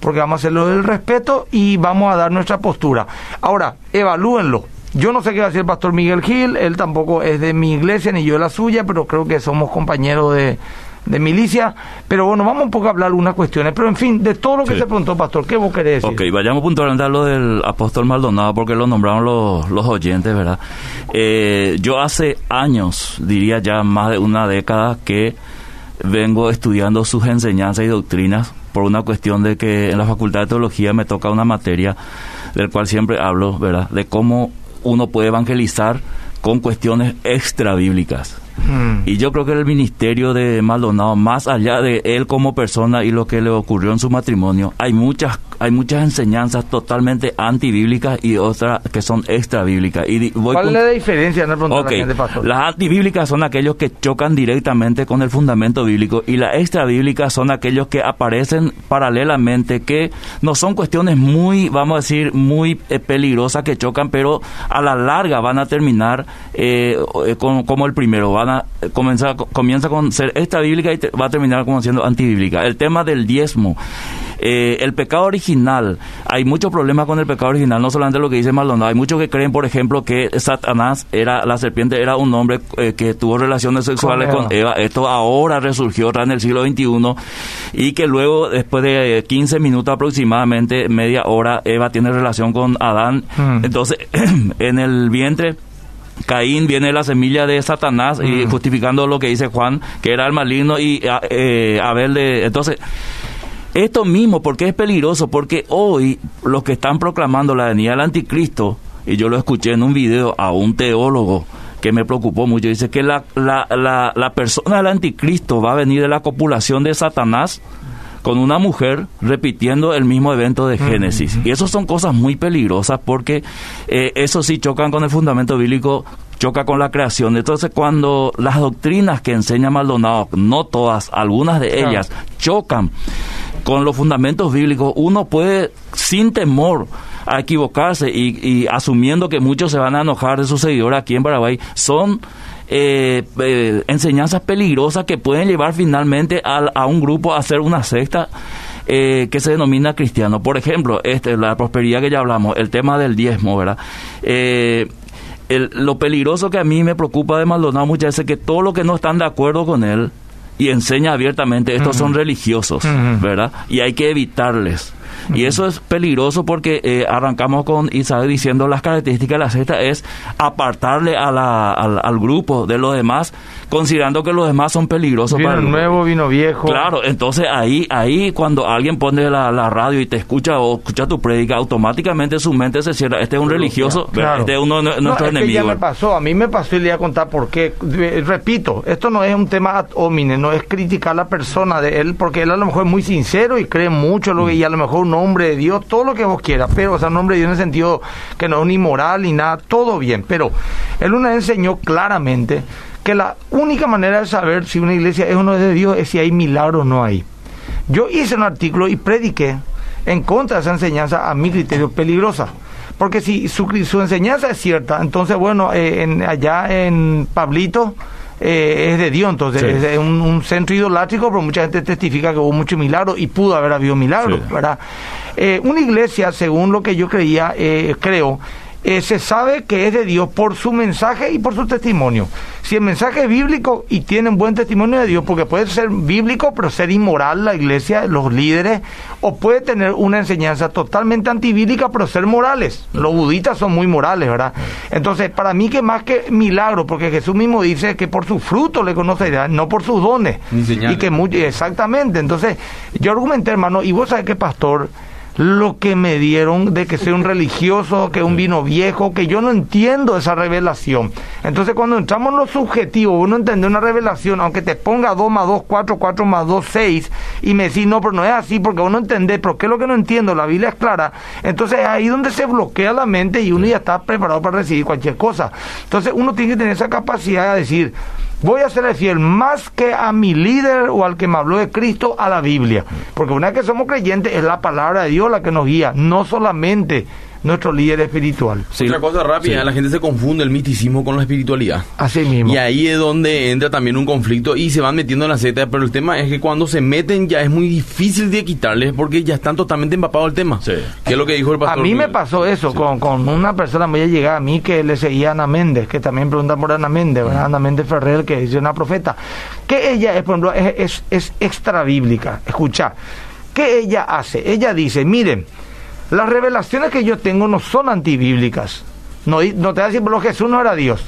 A: porque vamos a hacerlo del respeto y vamos a dar nuestra postura. Ahora, evalúenlo. Yo no sé qué va a decir el pastor Miguel Gil, él tampoco es de mi iglesia ni yo de la suya, pero creo que somos compañeros de, de milicia. Pero bueno, vamos un poco a hablar algunas cuestiones. Pero en fin, de todo lo que
C: Sí.
A: se preguntó, pastor, ¿qué vos querés decir?
C: Ok, vayamos puntualmente a lo del apóstol Maldonado porque lo nombraron los, los oyentes, ¿verdad? Eh, yo hace años, diría ya más de una década, que vengo estudiando sus enseñanzas y doctrinas por una cuestión de que en la Facultad de Teología me toca una materia del cual siempre hablo, ¿verdad? De cómo uno puede evangelizar con cuestiones extra bíblicas.
A: Mm.
C: Y yo creo que el ministerio de Maldonado, más allá de él como persona y lo que le ocurrió en su matrimonio, hay muchas hay muchas enseñanzas totalmente antibíblicas y otras que son extra bíblicas. Y voy
A: ¿Cuál es la diferencia? No preguntar
C: Ok,
A: a la gente, pastor.
C: las antibíblicas son aquellos que chocan directamente con el fundamento bíblico y las extrabíblicas son aquellos que aparecen paralelamente, que no son cuestiones muy, vamos a decir, muy eh, peligrosas que chocan, pero a la larga van a terminar eh, eh, con- como el primero, van a eh, comenzar, comienza con ser extrabíblica y te- va a terminar como siendo antibíblica. El tema del diezmo. Eh, el pecado original, hay muchos problemas con el pecado original, no solamente lo que dice Maldonado, hay muchos que creen, por ejemplo, que Satanás era, la serpiente era un hombre eh, que tuvo relaciones sexuales
A: Con
C: con
A: Eva.
C: Esto ahora resurgió en el siglo XXI y que luego, después de eh, 15 minutos aproximadamente, media hora, Eva tiene relación con Adán.
A: Mm.
C: Entonces, en el vientre Caín viene la semilla de Satanás y
A: Mm.
C: justificando lo que dice Juan, que era el maligno y a- eh, Abel de... Entonces, esto mismo, porque es peligroso? Porque hoy los que están proclamando la venida del anticristo, y yo lo escuché en un video a un teólogo que me preocupó mucho, dice que la, la, la, la persona del anticristo va a venir de la copulación de Satanás con una mujer repitiendo el mismo evento de Génesis. Y eso son cosas muy peligrosas porque eh, eso sí chocan con el fundamento bíblico, choca con la creación. Entonces cuando las doctrinas que enseña Maldonado, no todas, algunas de
A: Claro.
C: ellas, chocan con los fundamentos bíblicos, uno puede sin temor a equivocarse y, y asumiendo que muchos se van a enojar de sus seguidores aquí en Paraguay, son eh, eh, enseñanzas peligrosas que pueden llevar finalmente al- a, un grupo a hacer una secta eh, que se denomina cristiano. Por ejemplo, este, la prosperidad que ya hablamos, el tema del diezmo, ¿verdad? El- lo peligroso que a mí me preocupa de Maldonado muchas veces es que todos los que no están de acuerdo con él y enseña abiertamente, estos son religiosos. ¿verdad? Y hay que evitarles. Y eso es peligroso porque eh, arrancamos con Isaac diciendo las características de la secta es apartarle a la- al, al grupo de los demás, considerando que los demás son peligrosos
A: Vino
C: para el
A: nuevo, vino viejo.
C: Claro, entonces ahí, ahí cuando alguien pone la, la radio y te escucha o escucha tu prédica, automáticamente su mente se cierra. Este es un religioso,
A: Claro.
C: este es uno de
A: No,
C: nuestros
A: es que
C: enemigos.
A: ya me pasó, a mí me pasó y le voy a contar por qué. Eh, Repito, esto no es un tema ad hominem, no es criticar a la persona de él, porque él a lo mejor es muy sincero y cree mucho lo que, y a lo mejor un hombre de Dios, todo lo que vos quieras, pero, o sea, un hombre de Dios en el sentido que no es ni moral ni nada, todo bien, pero él una vez enseñó claramente que la única manera de saber si una iglesia es o no es de Dios es si hay milagros o no hay. Yo hice un artículo y prediqué en contra de esa enseñanza a mi criterio peligrosa. Porque si su, su enseñanza es cierta, entonces, bueno, eh, en, allá en Pablito eh, es de Dios, entonces
C: Sí.
A: es un, un centro idolátrico, pero mucha gente testifica que hubo muchos milagros y pudo haber habido milagros,
C: Sí.
A: ¿verdad? Eh, una iglesia, según lo que yo creía, eh, creo, eh, se sabe que es de Dios por su mensaje y por su testimonio. Si el mensaje es bíblico y tienen buen testimonio de Dios, porque puede ser bíblico pero ser inmoral la iglesia, los líderes, o puede tener una enseñanza totalmente antibíblica pero ser morales. Los budistas son muy morales, ¿verdad? Entonces, para mí que más que milagro, porque Jesús mismo dice que por su fruto le conocerá, no por sus dones. Y que muy, exactamente. Entonces, yo argumenté, hermano, y vos sabés que pastor, lo que me dieron de que soy un religioso, que un vino viejo, que yo no entiendo esa revelación. Entonces cuando entramos en lo subjetivo, uno entiende una revelación, aunque te ponga 2 más 2, 4, 4 más 2, 6, y me decís, no, pero no es así, porque uno entiende, pero ¿qué es lo que no entiendo? La Biblia es clara. Entonces es ahí donde se bloquea la mente y uno ya está preparado para recibir cualquier cosa. Entonces uno tiene que tener esa capacidad de decir, voy a ser fiel más que a mi líder o al que me habló de Cristo, a la Biblia. Porque una vez que somos creyentes es la palabra de Dios la que nos guía, no solamente nuestro líder espiritual.
B: Otra cosa rápida, la gente se confunde el misticismo con la espiritualidad.
A: Así mismo.
B: Y ahí es donde entra también un conflicto y se van metiendo en la seta, pero el tema es que cuando se meten ya es muy difícil de quitarles porque ya están totalmente empapados el tema. Sí. ¿Qué es lo que dijo el pastor?
A: A mí me pasó eso con, con, una persona muy llegada a mí que le seguía a Ana Méndez, que también pregunta por Ana Méndez, ¿verdad? Ana Méndez Ferrer, que es una profeta. Que ella es, por ejemplo, es, es, es extra bíblica. Escucha, ¿qué ella hace? Ella dice, miren, las revelaciones que yo tengo no son antibíblicas. No, no te voy a decir, pero Jesús no era Dios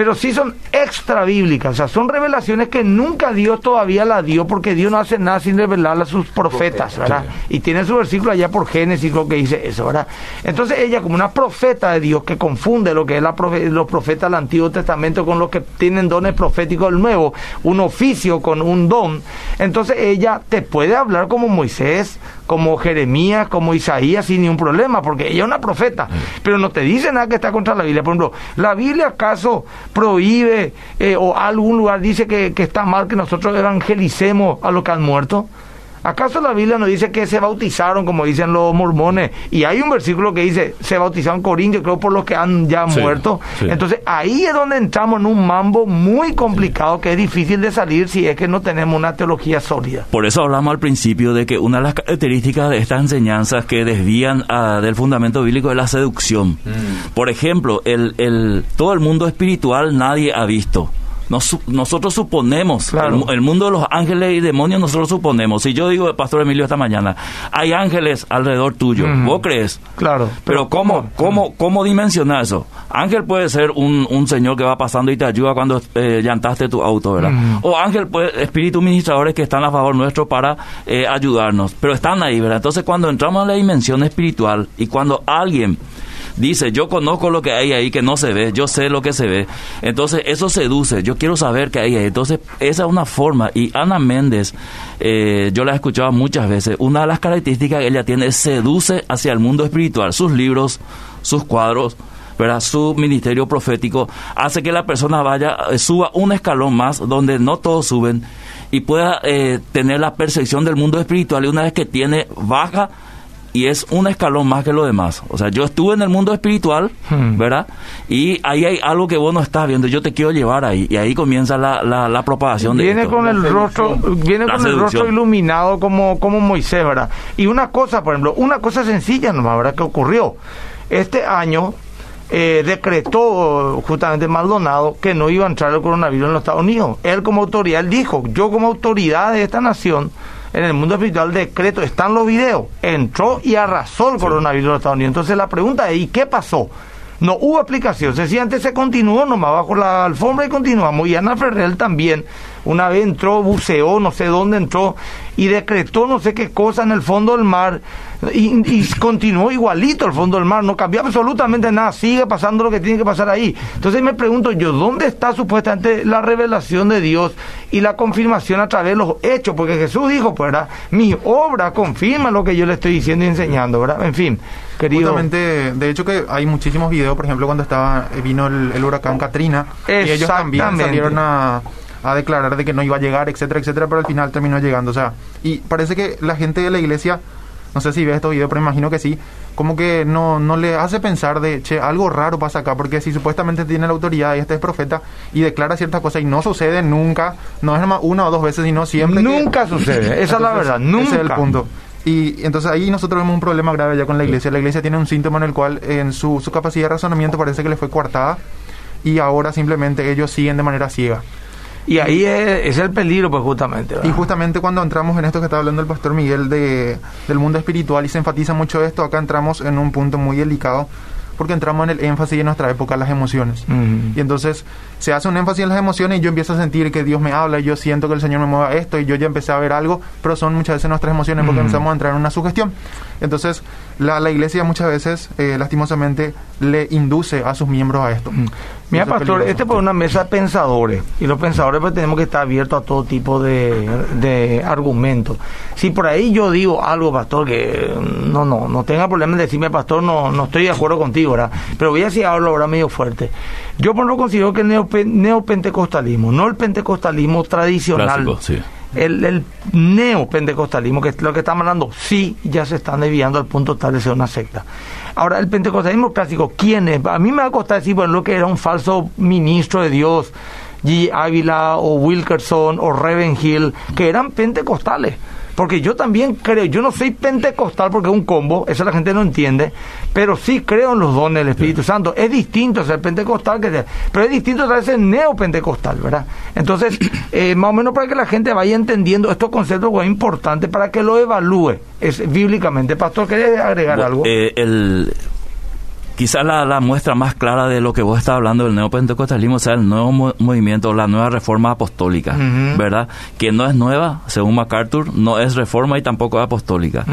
A: pero sí son extra bíblicas, o sea, son revelaciones que nunca Dios todavía la dio, porque Dios no hace nada sin revelarla a sus profetas, ¿verdad? Y tiene su versículo allá por Génesis, lo que dice eso, ¿verdad? Entonces ella, como una profeta de Dios que confunde lo que es la los profetas del Antiguo Testamento con los que tienen dones proféticos del Nuevo, un oficio con un don, entonces ella te puede hablar como Moisés, como Jeremías, como Isaías, sin ningún problema, porque ella es una profeta, pero no te dice nada que está contra la Biblia. Por ejemplo, ¿la Biblia acaso prohíbe eh, o algún lugar dice que, que está mal que nosotros evangelicemos a los que han muerto? ¿Acaso la Biblia nos dice que se bautizaron, como dicen los mormones? Y hay un versículo que dice, se bautizaron Corintios, creo, por los que han ya muerto. Entonces, ahí es donde entramos en un mambo muy complicado que es difícil de salir si es que no tenemos una teología sólida.
C: Por eso hablamos al principio de que una de las características de estas enseñanzas que desvían ah, del fundamento bíblico es la seducción. Mm. Por ejemplo, el, el, todo el mundo espiritual nadie ha visto nosotros suponemos, el, mundo de los ángeles y demonios, nosotros suponemos. Si yo digo, Pastor Emilio, esta mañana, hay ángeles alrededor tuyo, ¿vos crees?
A: Claro.
C: Pero, ¿cómo, cómo, cómo dimensionar eso? Ángel puede ser un, un señor que va pasando y te ayuda cuando eh, llantaste tu auto, ¿verdad? O ángel puede, espíritus ministradores que están a favor nuestro para eh, ayudarnos, pero están ahí, ¿verdad? Entonces, cuando entramos en la dimensión espiritual y cuando alguien dice, yo conozco lo que hay ahí que no se ve, yo sé lo que se ve. Entonces eso seduce, yo quiero saber qué hay ahí. Entonces esa es una forma. Y Ana Méndez, eh, yo la he escuchado muchas veces, una de las características que ella tiene es seduce hacia el mundo espiritual. Sus libros, sus cuadros, ¿verdad? su ministerio profético hace que la persona vaya, eh, suba un escalón más donde no todos suben y pueda eh, tener la percepción del mundo espiritual y una vez que tiene baja y es un escalón más que lo demás. O sea, yo estuve en el mundo espiritual, hmm. ¿verdad? Y ahí hay algo que vos no estás viendo, yo te quiero llevar ahí. Y ahí comienza la, la, propagación
A: de
C: Viene
A: con el rostro, viene con el rostro iluminado como, como Moisés, ¿verdad? Y una cosa, por ejemplo, una cosa sencilla nomás, ¿verdad? Que ocurrió. Este año eh, decretó justamente Maldonado que no iba a entrar el coronavirus en los Estados Unidos. Él como autoridad, él dijo, yo como autoridad de esta nación, en el mundo espiritual decreto, están los videos, entró y arrasó el coronavirus en Estados Unidos. Entonces la pregunta es, ¿y qué pasó? No hubo explicación, sencillamente se continuó nomás bajo la alfombra y continuamos. Y Ana Ferrer también, una vez entró, buceó, no sé dónde entró, y decretó no sé qué cosa en el fondo del mar, y, continuó igualito el fondo del mar, no cambió absolutamente nada, sigue pasando lo que tiene que pasar ahí. Entonces me pregunto yo, ¿dónde está supuestamente la revelación de Dios y la confirmación a través de los hechos? Porque Jesús dijo, pues, ¿verdad? Mi obra confirma lo que yo le estoy diciendo y enseñando, ¿verdad? En fin.
D: Justamente, de hecho que hay muchísimos videos, por ejemplo, cuando estaba eh, vino el, huracán Katrina, y ellos también salieron a, a declarar de que no iba a llegar, etcétera, etcétera, pero al final terminó llegando. O sea, y parece que la gente de la iglesia, no sé si ve estos videos, pero imagino que sí, como que no, no le hace pensar de, che, algo raro pasa acá, porque si supuestamente tiene la autoridad y este es profeta y declara ciertas cosas y no sucede nunca, no es más una o dos veces, sino siempre.
A: Nunca sucede, esa es la verdad, nunca.
D: Ese es el punto. Y entonces ahí nosotros vemos un problema grave ya con la iglesia. La iglesia tiene un síntoma en el cual en su, su capacidad de razonamiento parece que le fue coartada y ahora simplemente ellos siguen de manera ciega.
A: Y ahí es, es el peligro, pues justamente. ¿verdad?
D: Y justamente cuando entramos en esto que estaba hablando el pastor Miguel de, del mundo espiritual y se enfatiza mucho esto, acá entramos en un punto muy delicado porque entramos en el énfasis en nuestra época, las emociones. Y entonces se hace un énfasis en las emociones y yo empiezo a sentir que Dios me habla y yo siento que el Señor me mueve a esto y yo ya empecé a ver algo, pero son muchas veces nuestras emociones porque empezamos a entrar en una sugestión. Entonces la, la iglesia muchas veces, eh, lastimosamente, le induce a sus miembros a esto.
A: Mira,
D: Eso es
A: pastor, este es una mesa de pensadores y los pensadores pues tenemos que estar abiertos a todo tipo de, de argumentos. Si por ahí yo digo algo, pastor, que mm, no, no, no tenga problema en decirme, pastor, no, no estoy de acuerdo contigo, ¿verdad? Pero voy a decir algo ahora medio fuerte. Yo por lo considero que el neope- neopentecostalismo, no el pentecostalismo tradicional,
C: Clásico, sí.
A: El, el neopentecostalismo, que es lo que estamos hablando, sí ya se están desviando al punto tal de ser una secta. Ahora, el pentecostalismo clásico, ¿quién es? A mí me va a costar decir, bueno, lo que era un falso ministro de Dios, G. Ávila o Wilkerson o Hill, que eran pentecostales. Porque yo también creo, yo no soy pentecostal porque es un combo, eso la gente no entiende, pero sí creo en los dones del Espíritu Santo. Es distinto ser pentecostal que ser, pero es distinto ser neopentecostal, ¿verdad? Entonces, eh, más o menos para que la gente vaya entendiendo estos conceptos es importante para que lo evalúe es, bíblicamente. Pastor, ¿querés agregar algo?
C: eh, el, quizás la, la muestra más clara de lo que vos estás hablando del neopentecostalismo sea el nuevo mo- movimiento, la nueva reforma apostólica. ¿verdad? Que no es nueva, según MacArthur, no es reforma y tampoco es apostólica.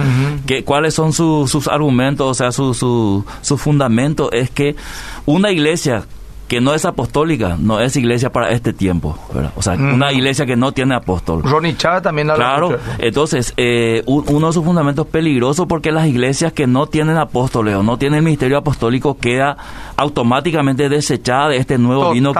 C: Que, ¿Cuáles son su- sus argumentos? O sea, su, su, su fundamento es que una iglesia que no es apostólica no es iglesia para este tiempo, ¿verdad? O sea, una iglesia que no tiene apóstol.
A: Ronnie Chávez también habla
C: Claro,
A: mucho
C: entonces eh, un- uno de sus fundamentos peligrosos porque las iglesias que no tienen apóstoles o no tienen ministerio apostólico queda automáticamente desechada de este nuevo vino que.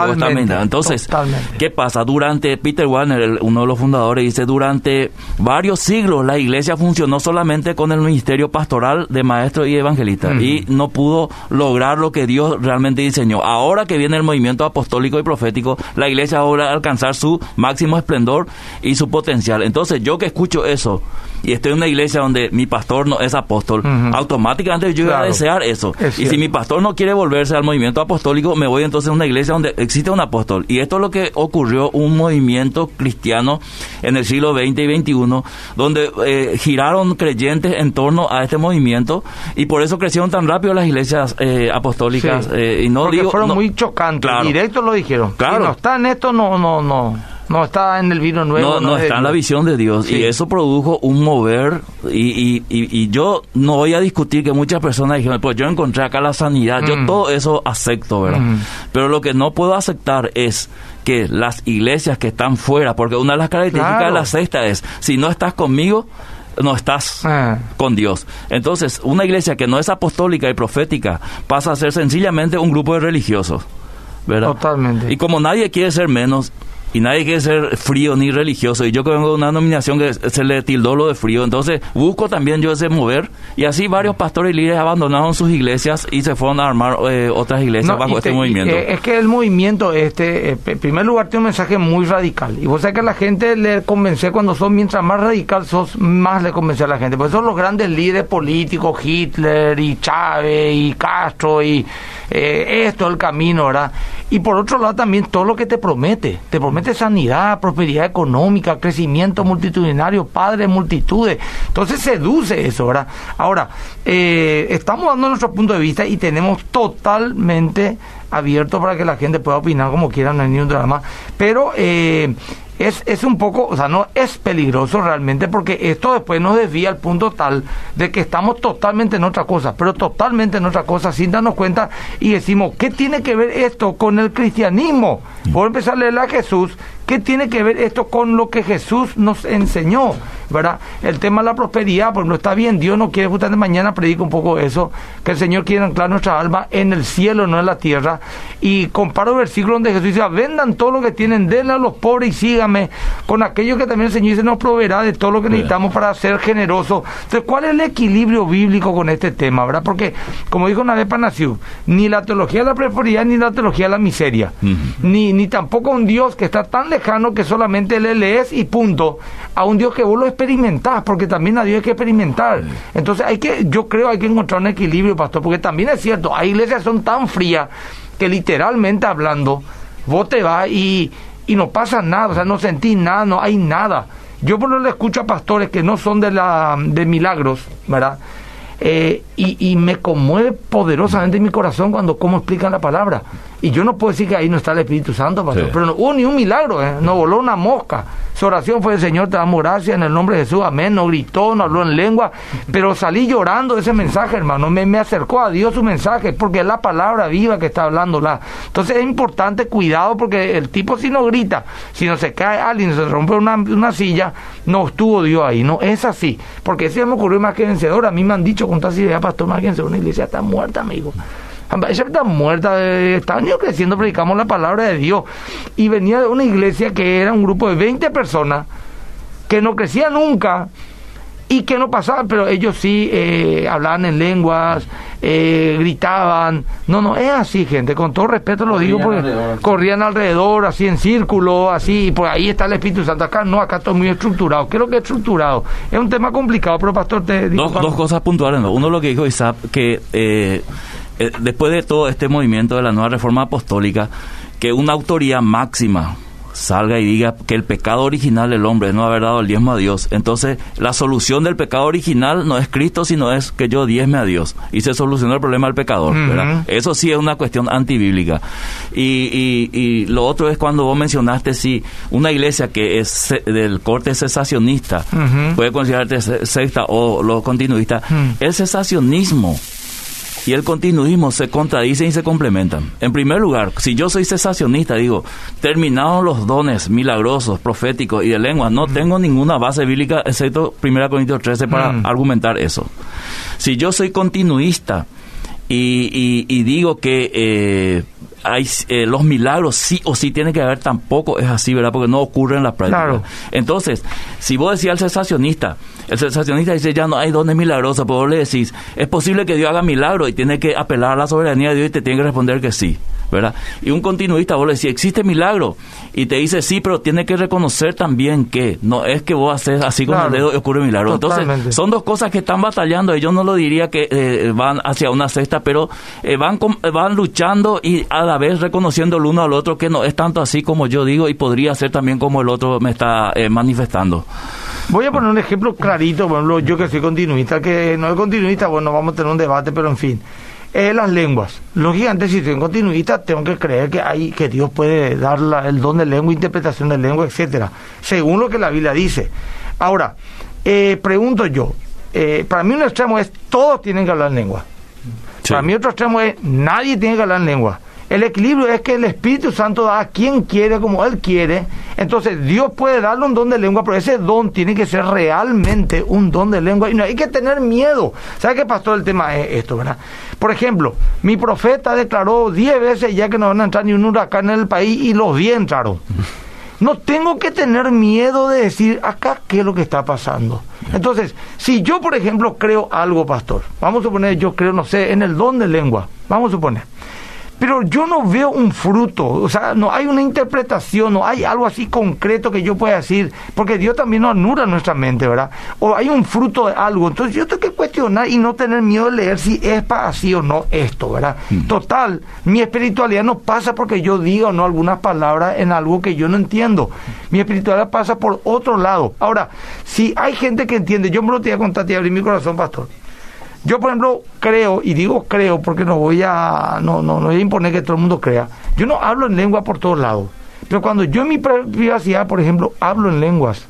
C: Entonces,
A: totalmente.
C: ¿qué pasa? Durante Peter Warner, el- uno de los fundadores, dice, durante varios siglos la iglesia funcionó solamente con el ministerio pastoral de maestro y evangelista
A: Ujú.
C: y no pudo lograr lo que Dios realmente diseñó. Ahora que viene el movimiento apostólico y profético, la iglesia ahora alcanzar su máximo esplendor y su potencial. Entonces, yo que escucho eso y estoy en una iglesia donde mi pastor no es apóstol,
A: Ujú.
C: automáticamente yo voy a
A: Claro.
C: desear eso.
A: Es
C: Y si mi pastor no quiere volverse al movimiento apostólico, me voy entonces a una iglesia donde existe un apóstol. Y esto es lo que ocurrió, un movimiento cristiano en el siglo XX y XXI, donde eh, giraron creyentes en torno a este movimiento y por eso crecieron tan rápido las iglesias eh, apostólicas.
A: Sí.
C: eh, y no
A: Porque
C: digo,
A: fueron
C: no-
A: muy chocantes,
C: Claro.
A: directo lo dijeron.
C: Claro.
A: Si no está en esto, no, no, no, no está en el vino nuevo.
C: no, no
A: es
C: está en la visión de Dios
A: Sí.
C: y eso produjo un mover y, y, y, y yo no voy a discutir que muchas personas dijeron pues yo encontré acá la sanidad yo
A: Mm.
C: todo eso acepto verdad
A: Mm.
C: pero lo que no puedo aceptar es que las iglesias que están fuera porque una de las características
A: Claro.
C: de la sexta es si no estás conmigo no estás
A: Ah.
C: con Dios. Entonces, una iglesia que no es apostólica y profética pasa a ser sencillamente un grupo de religiosos. ¿verdad?
A: Totalmente.
C: Y como nadie quiere ser menos y nadie quiere ser frío ni religioso, y yo que vengo de una nominación que se le tildó lo de frío, entonces busco también yo ese mover, y así varios pastores y líderes abandonaron sus iglesias y se fueron a armar eh, otras iglesias
A: No,
C: bajo este
A: te-
C: movimiento.
A: es que el movimiento este, eh, en primer lugar, tiene un mensaje muy radical. Y vos sabés que a la gente le convence cuando son, mientras más radical sos, más le convence a la gente. Por eso los grandes líderes políticos, Hitler y Chávez y Castro y eh, esto, el camino, ¿verdad? Y por otro lado también todo lo que te promete. Te promete sanidad, prosperidad económica, crecimiento multitudinario, padre de multitudes. Entonces seduce eso, ¿verdad? Ahora, eh, estamos dando nuestro punto de vista y tenemos totalmente abierto para que la gente pueda opinar como quiera, no hay ni un drama. Pero eh, es, es un poco, o sea, no es peligroso realmente porque esto después nos desvía al punto tal de que estamos totalmente en otra cosa, pero totalmente en otra cosa sin darnos cuenta y decimos, ¿qué tiene que ver esto con el cristianismo? Por empezar a leerle a Jesús, ¿qué tiene que ver esto con lo que Jesús nos enseñó? ¿Verdad? El tema de la prosperidad, porque no está bien, Dios no quiere, justamente mañana predica un poco eso, que el Señor quiere anclar nuestra alma en el cielo, no en la tierra. Y comparo el versículo donde Jesús dice, vendan todo lo que tienen, denle a los pobres y con aquello que también el Señor dice, nos proveerá de todo lo que necesitamos para ser generosos. Entonces, ¿cuál es el equilibrio bíblico con este tema, verdad? Porque, como dijo una vez Panaciú, ni la teología de la prosperidad ni la teología de la miseria, ni, ni tampoco un Dios que está tan lejano que solamente le lees y punto, a un Dios que vos lo experimentás, porque también a Dios hay que experimentar. Entonces hay que, yo creo hay que encontrar un equilibrio, pastor, porque también es cierto, hay iglesias que son tan frías que literalmente hablando, vos te vas y, y no pasa nada, o sea, no sentís nada, no hay nada. Yo por lo le escucho a pastores que no son de la de milagros, ¿verdad? Eh, y, y, me conmueve poderosamente mi corazón cuando cómo explican la palabra. Y yo no puedo decir que ahí no está el Espíritu Santo, pastor, pero no hubo ni un milagro, ¿eh? no voló una mosca. Su oración fue, Señor, te damos gracias en el nombre de Jesús, amén, no gritó, no habló en lengua, pero salí llorando ese mensaje, hermano, me, me acercó a Dios su mensaje, porque es la palabra viva que está hablando. La... Entonces es importante cuidado, porque el tipo si no grita, si no se cae alguien, se rompe una, una silla, no estuvo Dios ahí, no es así, porque si me ocurrió más que vencedor, a mí me han dicho con toda idea, pastor, que una iglesia está muerta, amigo. Ella está muerta, estaban yo creciendo, predicamos la palabra de Dios. Y venía de una iglesia que era un grupo de 20 personas que no crecía nunca y que no pasaban, pero ellos sí eh, hablaban en lenguas, eh, gritaban. No, no, es así, gente, con todo respeto lo digo, porque corrían alrededor, así en círculo, así, y por ahí está el Espíritu Santo. Acá no, acá todo muy estructurado. ¿Qué es lo que es estructurado? Es un tema complicado, pero pastor, te
C: digo. Dos, dos cosas puntuales, ¿no? Uno lo que dijo Isaac, que. Eh, eh, después de todo este movimiento de la nueva reforma apostólica, que una autoridad máxima salga y diga que el pecado original del hombre es no haber dado el diezmo a Dios. Entonces, la solución del pecado original no es Cristo, sino es que yo diezme a Dios. Y se solucionó el problema del pecador. Eso sí es una cuestión antibíblica. Y, y, lo otro es cuando vos mencionaste si una iglesia que es del corte cesacionista puede considerarse secta o lo continuista. El cesacionismo y el continuismo se contradicen y se complementan. En primer lugar, si yo soy cesacionista, digo, terminados los dones milagrosos, proféticos y de lengua, no tengo ninguna base bíblica, excepto 1 Corintios 13, para mm. argumentar eso. Si yo soy continuista y, y, digo que... Eh, hay eh, los milagros sí o sí tiene que haber, tampoco es así, ¿verdad? Porque no ocurre en la práctica. Entonces, si vos decías al cesacionista, el sensacionista dice, ya no hay dones milagrosos, pero vos le decís, es posible que Dios haga milagro y tiene que apelar a la soberanía de Dios y te tiene que responder que sí. ¿verdad? Y un continuista, vos le decís, existe milagro, y te dice sí, pero tiene que reconocer también que no es que vos haces así con el dedo y ocurre milagro. Entonces, son dos cosas que están batallando, yo no lo diría que eh, van hacia una cesta, pero eh, van, van luchando y a la vez reconociendo el uno al otro que no es tanto así como yo digo y podría ser también como el otro me está eh, manifestando.
A: Voy a poner un ejemplo clarito, por ejemplo, yo que soy continuista, que no es continuista, bueno, vamos a tener un debate, pero en fin. Eh, las lenguas. Lógicamente, si soy continuista, tengo que creer que hay que Dios puede dar el don de lengua, interpretación de lengua, etcétera, según lo que la Biblia dice. Ahora, eh, pregunto yo, eh, para mí un extremo es todos tienen que hablar lengua. Para mí otro extremo es nadie tiene que hablar lengua. El equilibrio es que el Espíritu Santo da a quien quiere, como Él quiere. Entonces Dios puede darle un don de lengua, pero ese don tiene que ser realmente un don de lengua. Y no hay que tener miedo. ¿Sabe qué, pastor? El tema es esto, ¿verdad? Por ejemplo, mi profeta declaró diez veces ya que no van a entrar ni un huracán en el país y los diez entraron. No tengo que tener miedo de decir acá qué es lo que está pasando. Entonces, si yo, por ejemplo, creo algo, pastor, vamos a suponer, yo creo, no sé, en el don de lengua, vamos a suponer pero yo no veo un fruto, o sea, no hay una interpretación, no hay algo así concreto que yo pueda decir, porque Dios también no anula nuestra mente, ¿verdad? O hay un fruto de algo, entonces yo tengo que cuestionar y no tener miedo de leer si es para así o no esto, ¿verdad? Mm. Total, mi espiritualidad no pasa porque yo diga o no algunas palabras en algo que yo no entiendo, mi espiritualidad pasa por otro lado. Ahora, si hay gente que entiende, yo me lo te voy a contar, te abrir mi corazón, pastor yo, por ejemplo, creo, y digo creo porque no voy a, no, no, no voy a imponer que todo el mundo crea. Yo no hablo en lengua por todos lados. Pero cuando yo en mi privacidad, por ejemplo, hablo en lenguas,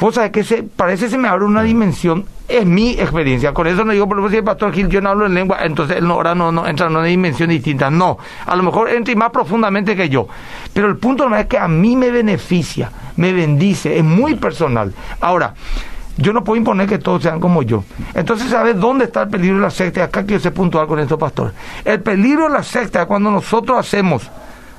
A: vos sabés que se, parece se me abre una dimensión, es mi experiencia. Con eso no digo, por ejemplo, si el pastor Gil, yo no hablo en lengua, entonces él no, ahora no, no entra en una dimensión distinta. No, a lo mejor entra más profundamente que yo. Pero el punto no es que a mí me beneficia, me bendice, es muy personal. Ahora, yo no puedo imponer que todos sean como yo. Entonces, ¿sabes dónde está el peligro de la secta? Acá quiero ser puntual con esto, pastor. El peligro de la secta es cuando nosotros hacemos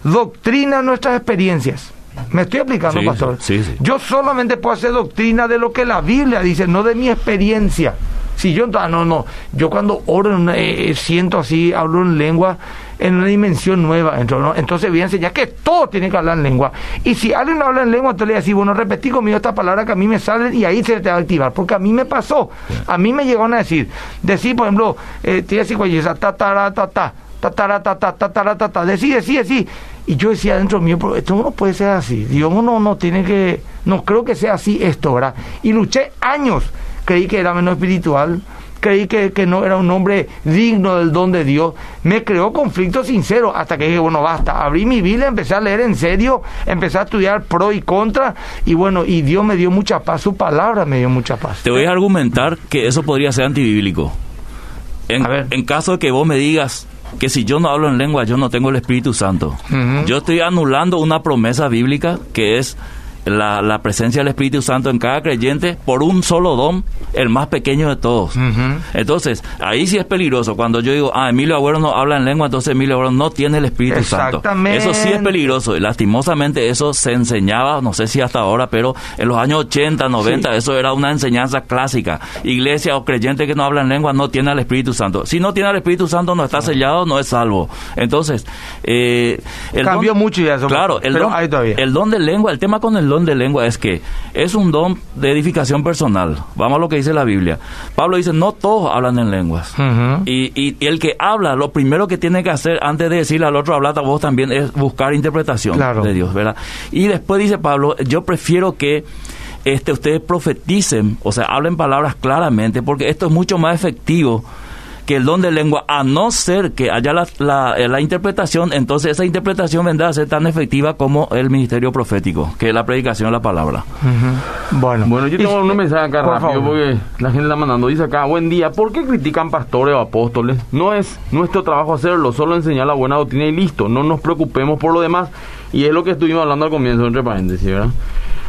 A: doctrina nuestras experiencias. ¿Me estoy explicando, pastor?
C: Sí, sí.
A: Yo solamente puedo hacer doctrina de lo que la Biblia dice, no de mi experiencia. Si yo, ah, no, no, yo cuando oro, eh, siento así, hablo en lengua, en una dimensión nueva. Entonces voy a enseñar que todo tiene que hablar en lengua. Y si alguien habla en lengua, entonces le decir, bueno, repetí conmigo esta palabra que a mí me sale y ahí se te va a activar. Porque a mí me pasó. A mí me llegaron a decir, decir, por ejemplo, eh, te decir, ta, ta, ta, ta, ta, decir, decir, decir. Y yo decía dentro mío, pero esto no puede ser así. Dios no, no tiene que, no creo que sea así esto, ¿verdad? Y luché años. Creí que era menos espiritual, creí que, que, no era un hombre digno del don de Dios. Me creó conflicto sincero hasta que dije, bueno, basta. Abrí mi Biblia, empecé a leer en serio, empecé a estudiar pro y contra y bueno, y Dios me dio mucha paz, su palabra me dio mucha paz.
C: Te voy a argumentar que eso podría ser antibíblico. En, en caso de que vos me digas, que si yo no hablo en lengua, yo no tengo el Espíritu Santo. Yo estoy anulando una promesa bíblica que es la, la, presencia del Espíritu Santo en cada creyente por un solo don, el más pequeño de todos. Entonces, ahí sí es peligroso. Cuando yo digo, ah, Emilio Agüero no habla en lengua, entonces Emilio Agüero no tiene el Espíritu Santo. Eso sí es peligroso. Y lastimosamente eso se enseñaba, no sé si hasta ahora, pero en los años 80, 90, eso era una enseñanza clásica. Iglesia o creyente que no habla en lengua no tiene el Espíritu Santo. Si no tiene el Espíritu Santo, no está sellado, no es salvo. Entonces,
A: eh, el cambió mucho ya eso.
C: Claro, el, don, el don de lengua, el tema con el don de lengua es que es un don de edificación personal. Vamos a lo que dice la Biblia. Pablo dice, no todos hablan en lenguas. y, y, el que habla, lo primero que tiene que hacer antes de decirle al otro, hablar a vos también, es buscar interpretación de Dios, ¿verdad? Y después dice Pablo, yo prefiero que este, ustedes profeticen, o sea, hablen palabras claramente, porque esto es mucho más efectivo que el don de lengua, a no ser que haya la, la, interpretación, entonces esa interpretación vendrá a ser tan efectiva como el ministerio profético, que es la predicación de la palabra.
B: Bueno, bueno, yo tengo un mensaje acá rápido porque la gente está mandando. Dice acá, buen día, ¿por qué critican pastores o apóstoles? No es nuestro trabajo hacerlo, solo enseñar la buena doctrina y listo. No nos preocupemos por lo demás. Y es lo que estuvimos hablando al comienzo, entre paréntesis, ¿verdad?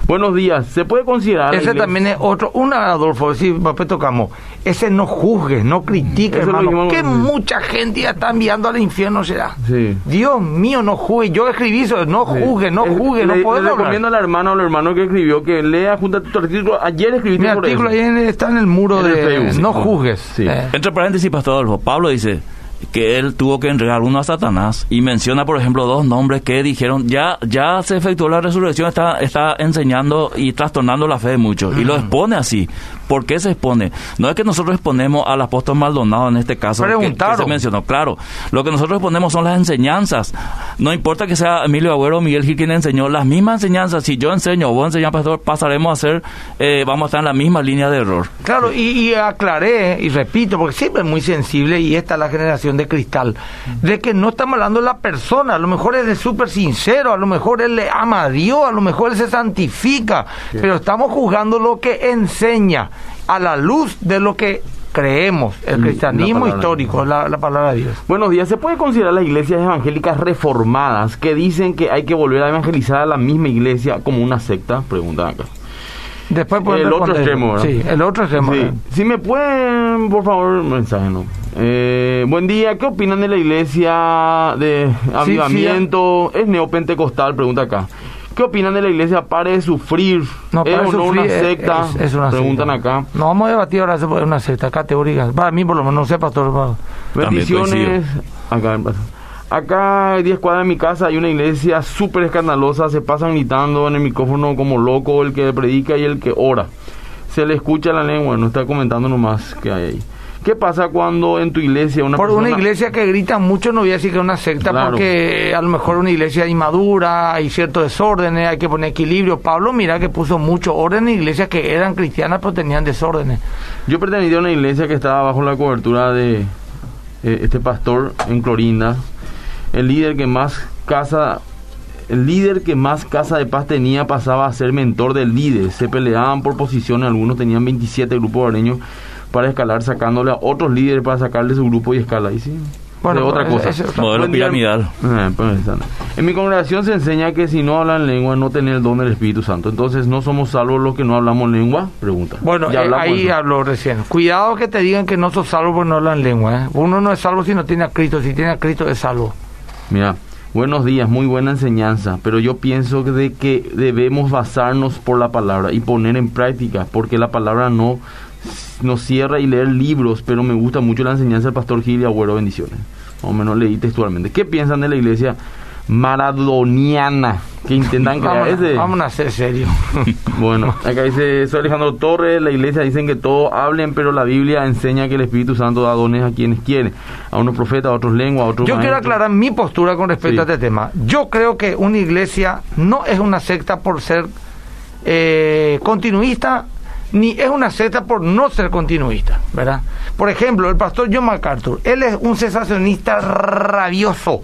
B: Buenos días. ¿Se puede considerar?
A: Ese también es otro. Una, Adolfo, sí, papá tocamos. Ese no juzgue, no critique, hermano. Que mucha gente ya está enviando al infierno será. Sí. Dios mío, no juzgue. Yo escribí eso, no juzgue, no juzgue, no puedo.
B: Le recomiendo a la hermana o al hermano que escribió que lea junto a tu artículo. Ayer escribí
A: Mi artículo ahí está en el muro de. no juzgues.
C: Sí. Eh. Entre paréntesis, Pastor Adolfo, Pablo dice que él tuvo que entregar uno a Satanás y menciona, por ejemplo, dos nombres que dijeron, ya ya se efectuó la resurrección, está, está enseñando y trastornando la fe de muchos. Y lo expone así. ¿Por qué se expone? No es que nosotros exponemos al apóstol Maldonado en este caso, que, se mencionó. Claro, lo que nosotros exponemos son las enseñanzas. No importa que sea Emilio Agüero o Miguel Gil quien enseñó las mismas enseñanzas. Si yo enseño o vos enseñas, pastor, pasaremos a ser, eh, vamos a estar en la misma línea de error.
A: Claro, y, y aclaré, y repito, porque siempre es muy sensible, y esta es la generación de cristal, de que no estamos hablando de la persona, a lo mejor él es súper sincero, a lo mejor él le ama a Dios, a lo mejor él se santifica, pero estamos juzgando lo que enseña a la luz de lo que creemos, el cristianismo histórico, la, la, palabra de Dios.
B: Buenos días, ¿se puede considerar las iglesias evangélicas reformadas que dicen que hay que volver a evangelizar a la misma iglesia como una secta? Preguntan acá.
A: Después
B: el otro extremo,
A: Sí, el otro extremo.
B: Si me pueden, por favor, mensaje, ¿no? Eh, buen día, ¿qué opinan de la iglesia de avivamiento? ¿Es neopentecostal? Pregunta acá. ¿Qué opinan de la iglesia? Pare de sufrir. No, ¿Es o no una secta? Es, una Preguntan acá.
A: No vamos a debatir ahora sobre una secta categórica. Para mí, por lo menos, no sé, pastor.
B: Bendiciones. Acá, acá, 10 cuadras de mi casa, hay una iglesia súper escandalosa. Se pasan gritando en el micrófono como loco el que predica y el que ora. Se le escucha la lengua, no está comentando nomás que hay ahí. ¿Qué pasa cuando en tu iglesia
A: una Por una iglesia que grita mucho, no voy a decir que es una secta, porque a lo mejor una iglesia inmadura, hay ciertos desórdenes, hay que poner equilibrio. Pablo, mira que puso mucho orden en iglesias que eran cristianas, pero tenían desórdenes.
B: Yo pertenecía a una iglesia que estaba bajo la cobertura de eh, este pastor en Clorinda, el líder que más casa el líder que más casa de paz tenía pasaba a ser mentor del líder. Se peleaban por posiciones, algunos tenían 27 grupos areños para escalar sacándole a otros líderes para sacarle su grupo y escala. Y sí, bueno, otra cosa.
C: Modelo piramidal.
B: Eh, pues, en mi congregación se enseña que si no hablan lengua no tener el don del Espíritu Santo. Entonces, ¿no somos salvos los que no hablamos lengua? Pregunta.
A: Bueno, eh, ahí habló recién. Cuidado que te digan que no sos salvo porque no hablan lengua. ¿eh? Uno no es salvo si no tiene a Cristo. Si tiene a Cristo es salvo.
B: Mira, buenos días, muy buena enseñanza. Pero yo pienso de que debemos basarnos por la palabra y poner en práctica porque la palabra no no cierra y leer libros, pero me gusta mucho la enseñanza del pastor Gil y Agüero, bendiciones. Más o menos leí textualmente. ¿Qué piensan de la iglesia maradoniana que intentan crear ese?
A: Vamos a ser serios.
B: bueno, acá dice, soy Alejandro Torres, la iglesia dicen que todos hablen, pero la Biblia enseña que el Espíritu Santo da dones a quienes quieren, a unos profetas, a otros lenguas, a otros
A: Yo quiero aclarar mi postura con respecto
B: Sí.
A: a este tema. Yo creo que una iglesia no es una secta por ser eh, continuista, ni es una secta por no ser continuista, ¿verdad? Por ejemplo, el pastor John MacArthur, él es un cesacionista rabioso.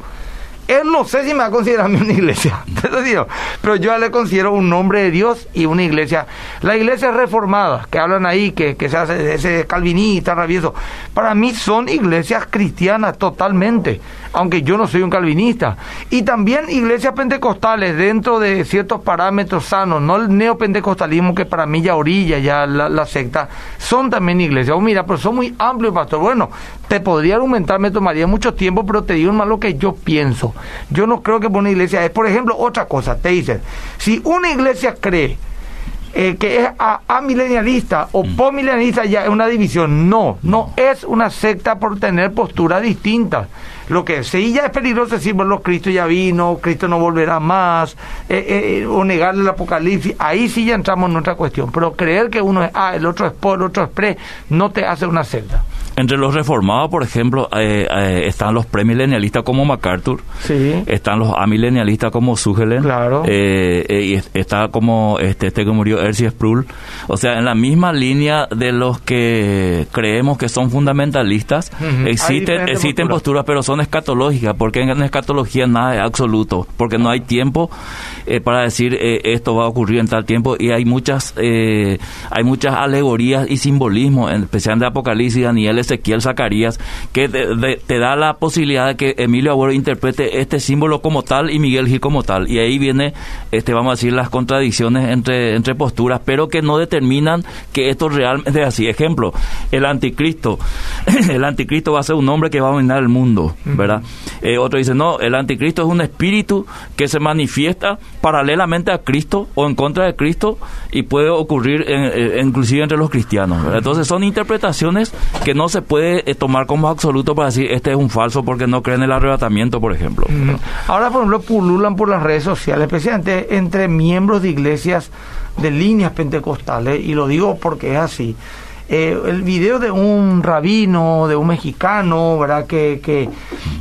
A: Él no sé si me va a considerar a mí una iglesia, pero yo le considero un nombre de Dios y una iglesia. Las iglesias reformadas que hablan ahí, que, que se hace ese calvinista rabioso, para mí son iglesias cristianas totalmente, aunque yo no soy un calvinista. Y también iglesias pentecostales dentro de ciertos parámetros sanos, no el neopentecostalismo que para mí ya orilla ya la, la secta, son también iglesias. Oh, mira, pero son muy amplios, pastor. Bueno, te podría argumentar, me tomaría mucho tiempo, pero te digo más lo que yo pienso. Yo no creo que por una iglesia es, por ejemplo, otra cosa, te dicen, si una iglesia cree eh, que es a- amilenialista o postmilenialista ya es una división. No, no es una secta por tener posturas distintas. Lo que sí ya es peligroso decir, bueno, Cristo ya vino, Cristo no volverá más, eh, eh, o negarle el apocalipsis. Ahí sí ya entramos en otra cuestión. Pero creer que uno es A, el otro es po, el otro es pre, no te hace una secta.
C: Entre los reformados, por ejemplo, eh, eh, están los premilenialistas como MacArthur,
A: Sí.
C: están los amilenialistas como Sugelen,
A: Claro.
C: eh, y es- está como este, este que murió, Ersi Sproul, o sea, en la misma línea de los que creemos que son fundamentalistas, existen, existen
A: posturas.
C: posturas, pero son escatológicas, porque en escatología nada es absoluto, porque no hay tiempo eh, para decir eh, esto va a ocurrir en tal tiempo y hay muchas eh, hay muchas alegorías y simbolismos, en especial de Apocalipsis, Daniel, Ezequiel, Zacarías, que te, de- te da la posibilidad de que Emilio Agüero interprete este símbolo como tal y Miguel Gil como tal. Y ahí viene, este vamos a decir, las contradicciones entre, entre posturas, pero que no determinan que esto realmente es así. Ejemplo, el anticristo. el anticristo va a ser un hombre que va a dominar el mundo, ¿verdad? Eh, otro dice, no, el anticristo es un espíritu que se manifiesta paralelamente a Cristo o en contra de Cristo y puede ocurrir en- eh, inclusive entre los cristianos. ¿verdad? Entonces son interpretaciones que no se puede eh, tomar como absoluto para decir este es un falso porque no creen en el arrebatamiento, por ejemplo.
A: Mm. Ahora, por ejemplo, pululan por las redes sociales, especialmente entre miembros de iglesias de líneas pentecostales, y lo digo porque es así. Eh, el video de un rabino, de un mexicano, ¿verdad? Que, que,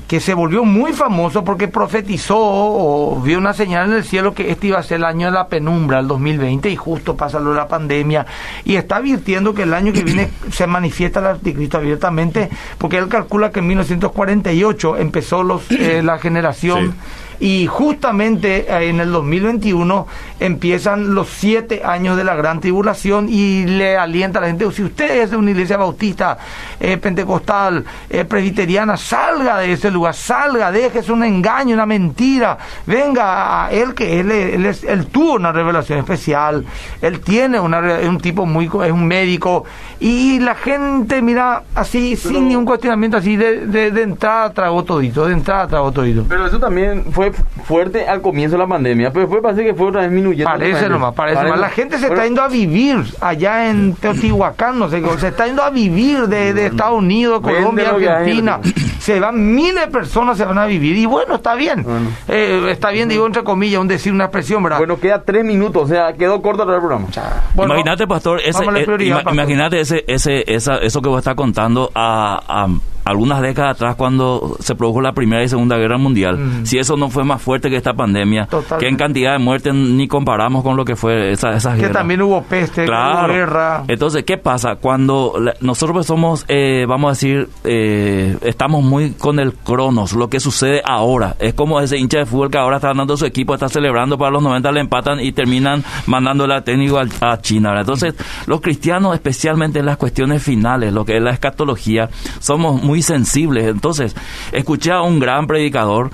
A: que se volvió muy famoso porque profetizó o vio una señal en el cielo que este iba a ser el año de la penumbra, el 2020, y justo pasa lo de la pandemia, y está advirtiendo que el año que viene se manifiesta el anticristo abiertamente, porque él calcula que en 1948 empezó los, eh, la generación. Y justamente eh, en el 2021 empiezan los siete años de la gran tribulación y le alienta a la gente, si usted es de una iglesia bautista, eh, pentecostal, eh, presbiteriana, salga de ese lugar, salga, déjese un engaño, una mentira, venga a él que él, él, es- él tuvo una revelación especial, él tiene una, re- un tipo muy, es un médico y la gente mira así, sin ningún cuestionamiento, así de, de, de entrada tragó todito, de entrada tragó todito.
B: Pero eso también fue fuerte al comienzo de la pandemia, pero después parece que fue otra vez disminuyendo.
A: Parece nomás, parece nomás. La gente se está yendo a vivir allá en Teotihuacán, no sé qué, se está yendo a vivir de, de Estados Unidos, Colombia, Argentina. Se van, miles de personas se van a vivir. Y bueno, está bien.
B: Bueno.
A: Eh, está bien, digo entre comillas, un decir, una expresión, ¿verdad?
B: Bueno, queda tres minutos, o sea, quedó corto el programa.
A: Bueno,
C: imagínate, pastor, ese, eh,
A: prioridad,
C: ima-
A: pastor.
C: imagínate ese, ese, esa, eso que vos estás contando a, a algunas décadas atrás cuando se produjo la Primera y Segunda Guerra Mundial.
A: Mm.
C: Si eso no fue más fuerte que esta pandemia,
A: Totalmente.
C: que en cantidad de muertes ni comparamos con lo que fue esa, esas
A: que
C: guerras.
A: también hubo peste, que
C: Claro.
A: hubo guerra.
C: Entonces, ¿qué pasa? Cuando la- nosotros somos, eh, vamos a decir, eh, estamos muy con el cronos, lo que sucede ahora. Es como ese hincha de fútbol que ahora está dando su equipo, está celebrando para los 90, le empatan y terminan mandándole a técnico al- a, China. ¿verdad? Entonces, los cristianos, especialmente en las cuestiones finales, lo que es la escatología, somos muy sensibles. Entonces, escuché a un gran predicador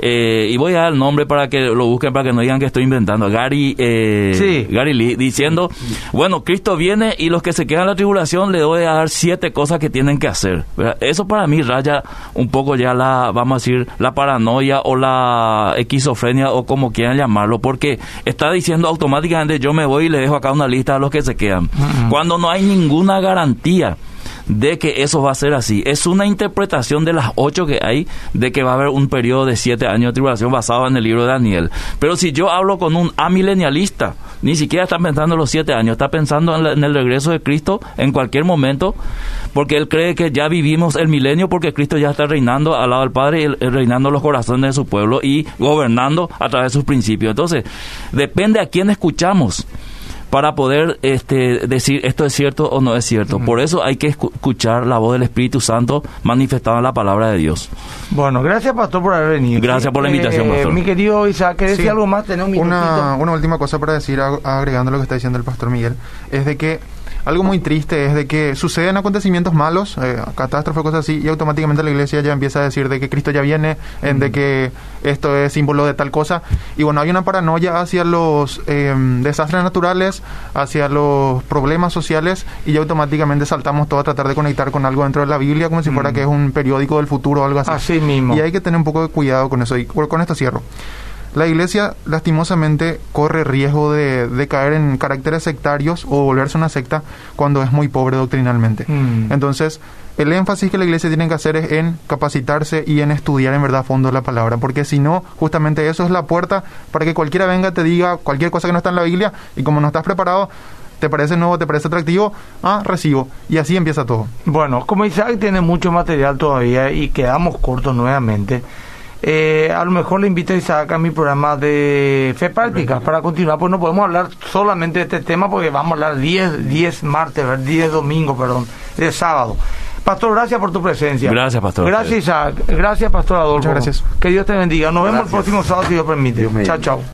C: eh, y voy a dar el nombre para que lo busquen, para que no digan que estoy inventando, Gary, eh,
A: Sí.
C: Gary Lee, diciendo, bueno, Cristo viene y los que se quedan en la tribulación le voy a dar siete cosas que tienen que hacer. ¿verdad? Eso para mí raya un poco ya la, vamos a decir, la paranoia o la esquizofrenia o como quieran llamarlo, porque está diciendo automáticamente yo me voy y le dejo acá una lista a los que se quedan. Cuando no hay ninguna garantía de que eso va a ser así. Es una interpretación de las ocho que hay de que va a haber un periodo de siete años de tribulación basado en el libro de Daniel. Pero si yo hablo con un amilenialista, ni siquiera está pensando en los siete años, está pensando en, la- en el regreso de Cristo en cualquier momento, porque él cree que ya vivimos el milenio porque Cristo ya está reinando al lado del Padre, reinando los corazones de su pueblo y gobernando a través de sus principios. Entonces, depende a quién escuchamos para poder este, decir esto es cierto o no es cierto. Por eso hay que escu- escuchar la voz del Espíritu Santo manifestada en la palabra de Dios.
A: Bueno, gracias Pastor por haber venido.
C: Gracias por la invitación, Pastor.
A: Mi querido Isaac, ¿querés
D: Sí.
A: decir algo más? Tenés un minutito.
D: Una, una última cosa para decir, ag- agregando lo que está diciendo el pastor Miguel, es de que algo muy triste es de que suceden acontecimientos malos, eh, catástrofes, cosas así, y automáticamente la iglesia ya empieza a decir de que Cristo ya viene, en de que esto es símbolo de tal cosa. Y bueno, hay una paranoia hacia los eh, desastres naturales, hacia los problemas sociales, y ya automáticamente saltamos todo a tratar de conectar con algo dentro de la Biblia, como si fuera que es un periódico del futuro o algo así.
A: Así mismo.
D: Y hay que tener un poco de cuidado con eso. Y con esto cierro. La iglesia lastimosamente corre riesgo de, de caer en caracteres sectarios o volverse una secta cuando es muy pobre doctrinalmente.
A: Mm.
D: Entonces, el énfasis que la iglesia tiene que hacer es en capacitarse y en estudiar en verdad a fondo la palabra, porque si no, justamente eso es la puerta para que cualquiera venga, te diga cualquier cosa que no está en la Biblia y como no estás preparado, te parece nuevo, te parece atractivo, ah, recibo. Y así empieza todo.
A: Bueno, como Isaac tiene mucho material todavía y quedamos cortos nuevamente, eh, a lo mejor le invito a Isaac a mi programa de Fe Práctica para continuar, pues no podemos hablar solamente de este tema porque vamos a hablar 10, 10 martes, ¿verdad? 10 domingo, perdón, de sábado. Pastor, gracias por tu presencia.
C: Gracias, Pastor.
A: Gracias, Isaac. Gracias, Pastor Adolfo.
D: Muchas gracias.
A: Que Dios te bendiga. Nos vemos el próximo sábado, si Dios permite.
B: Dios
A: chao, chao.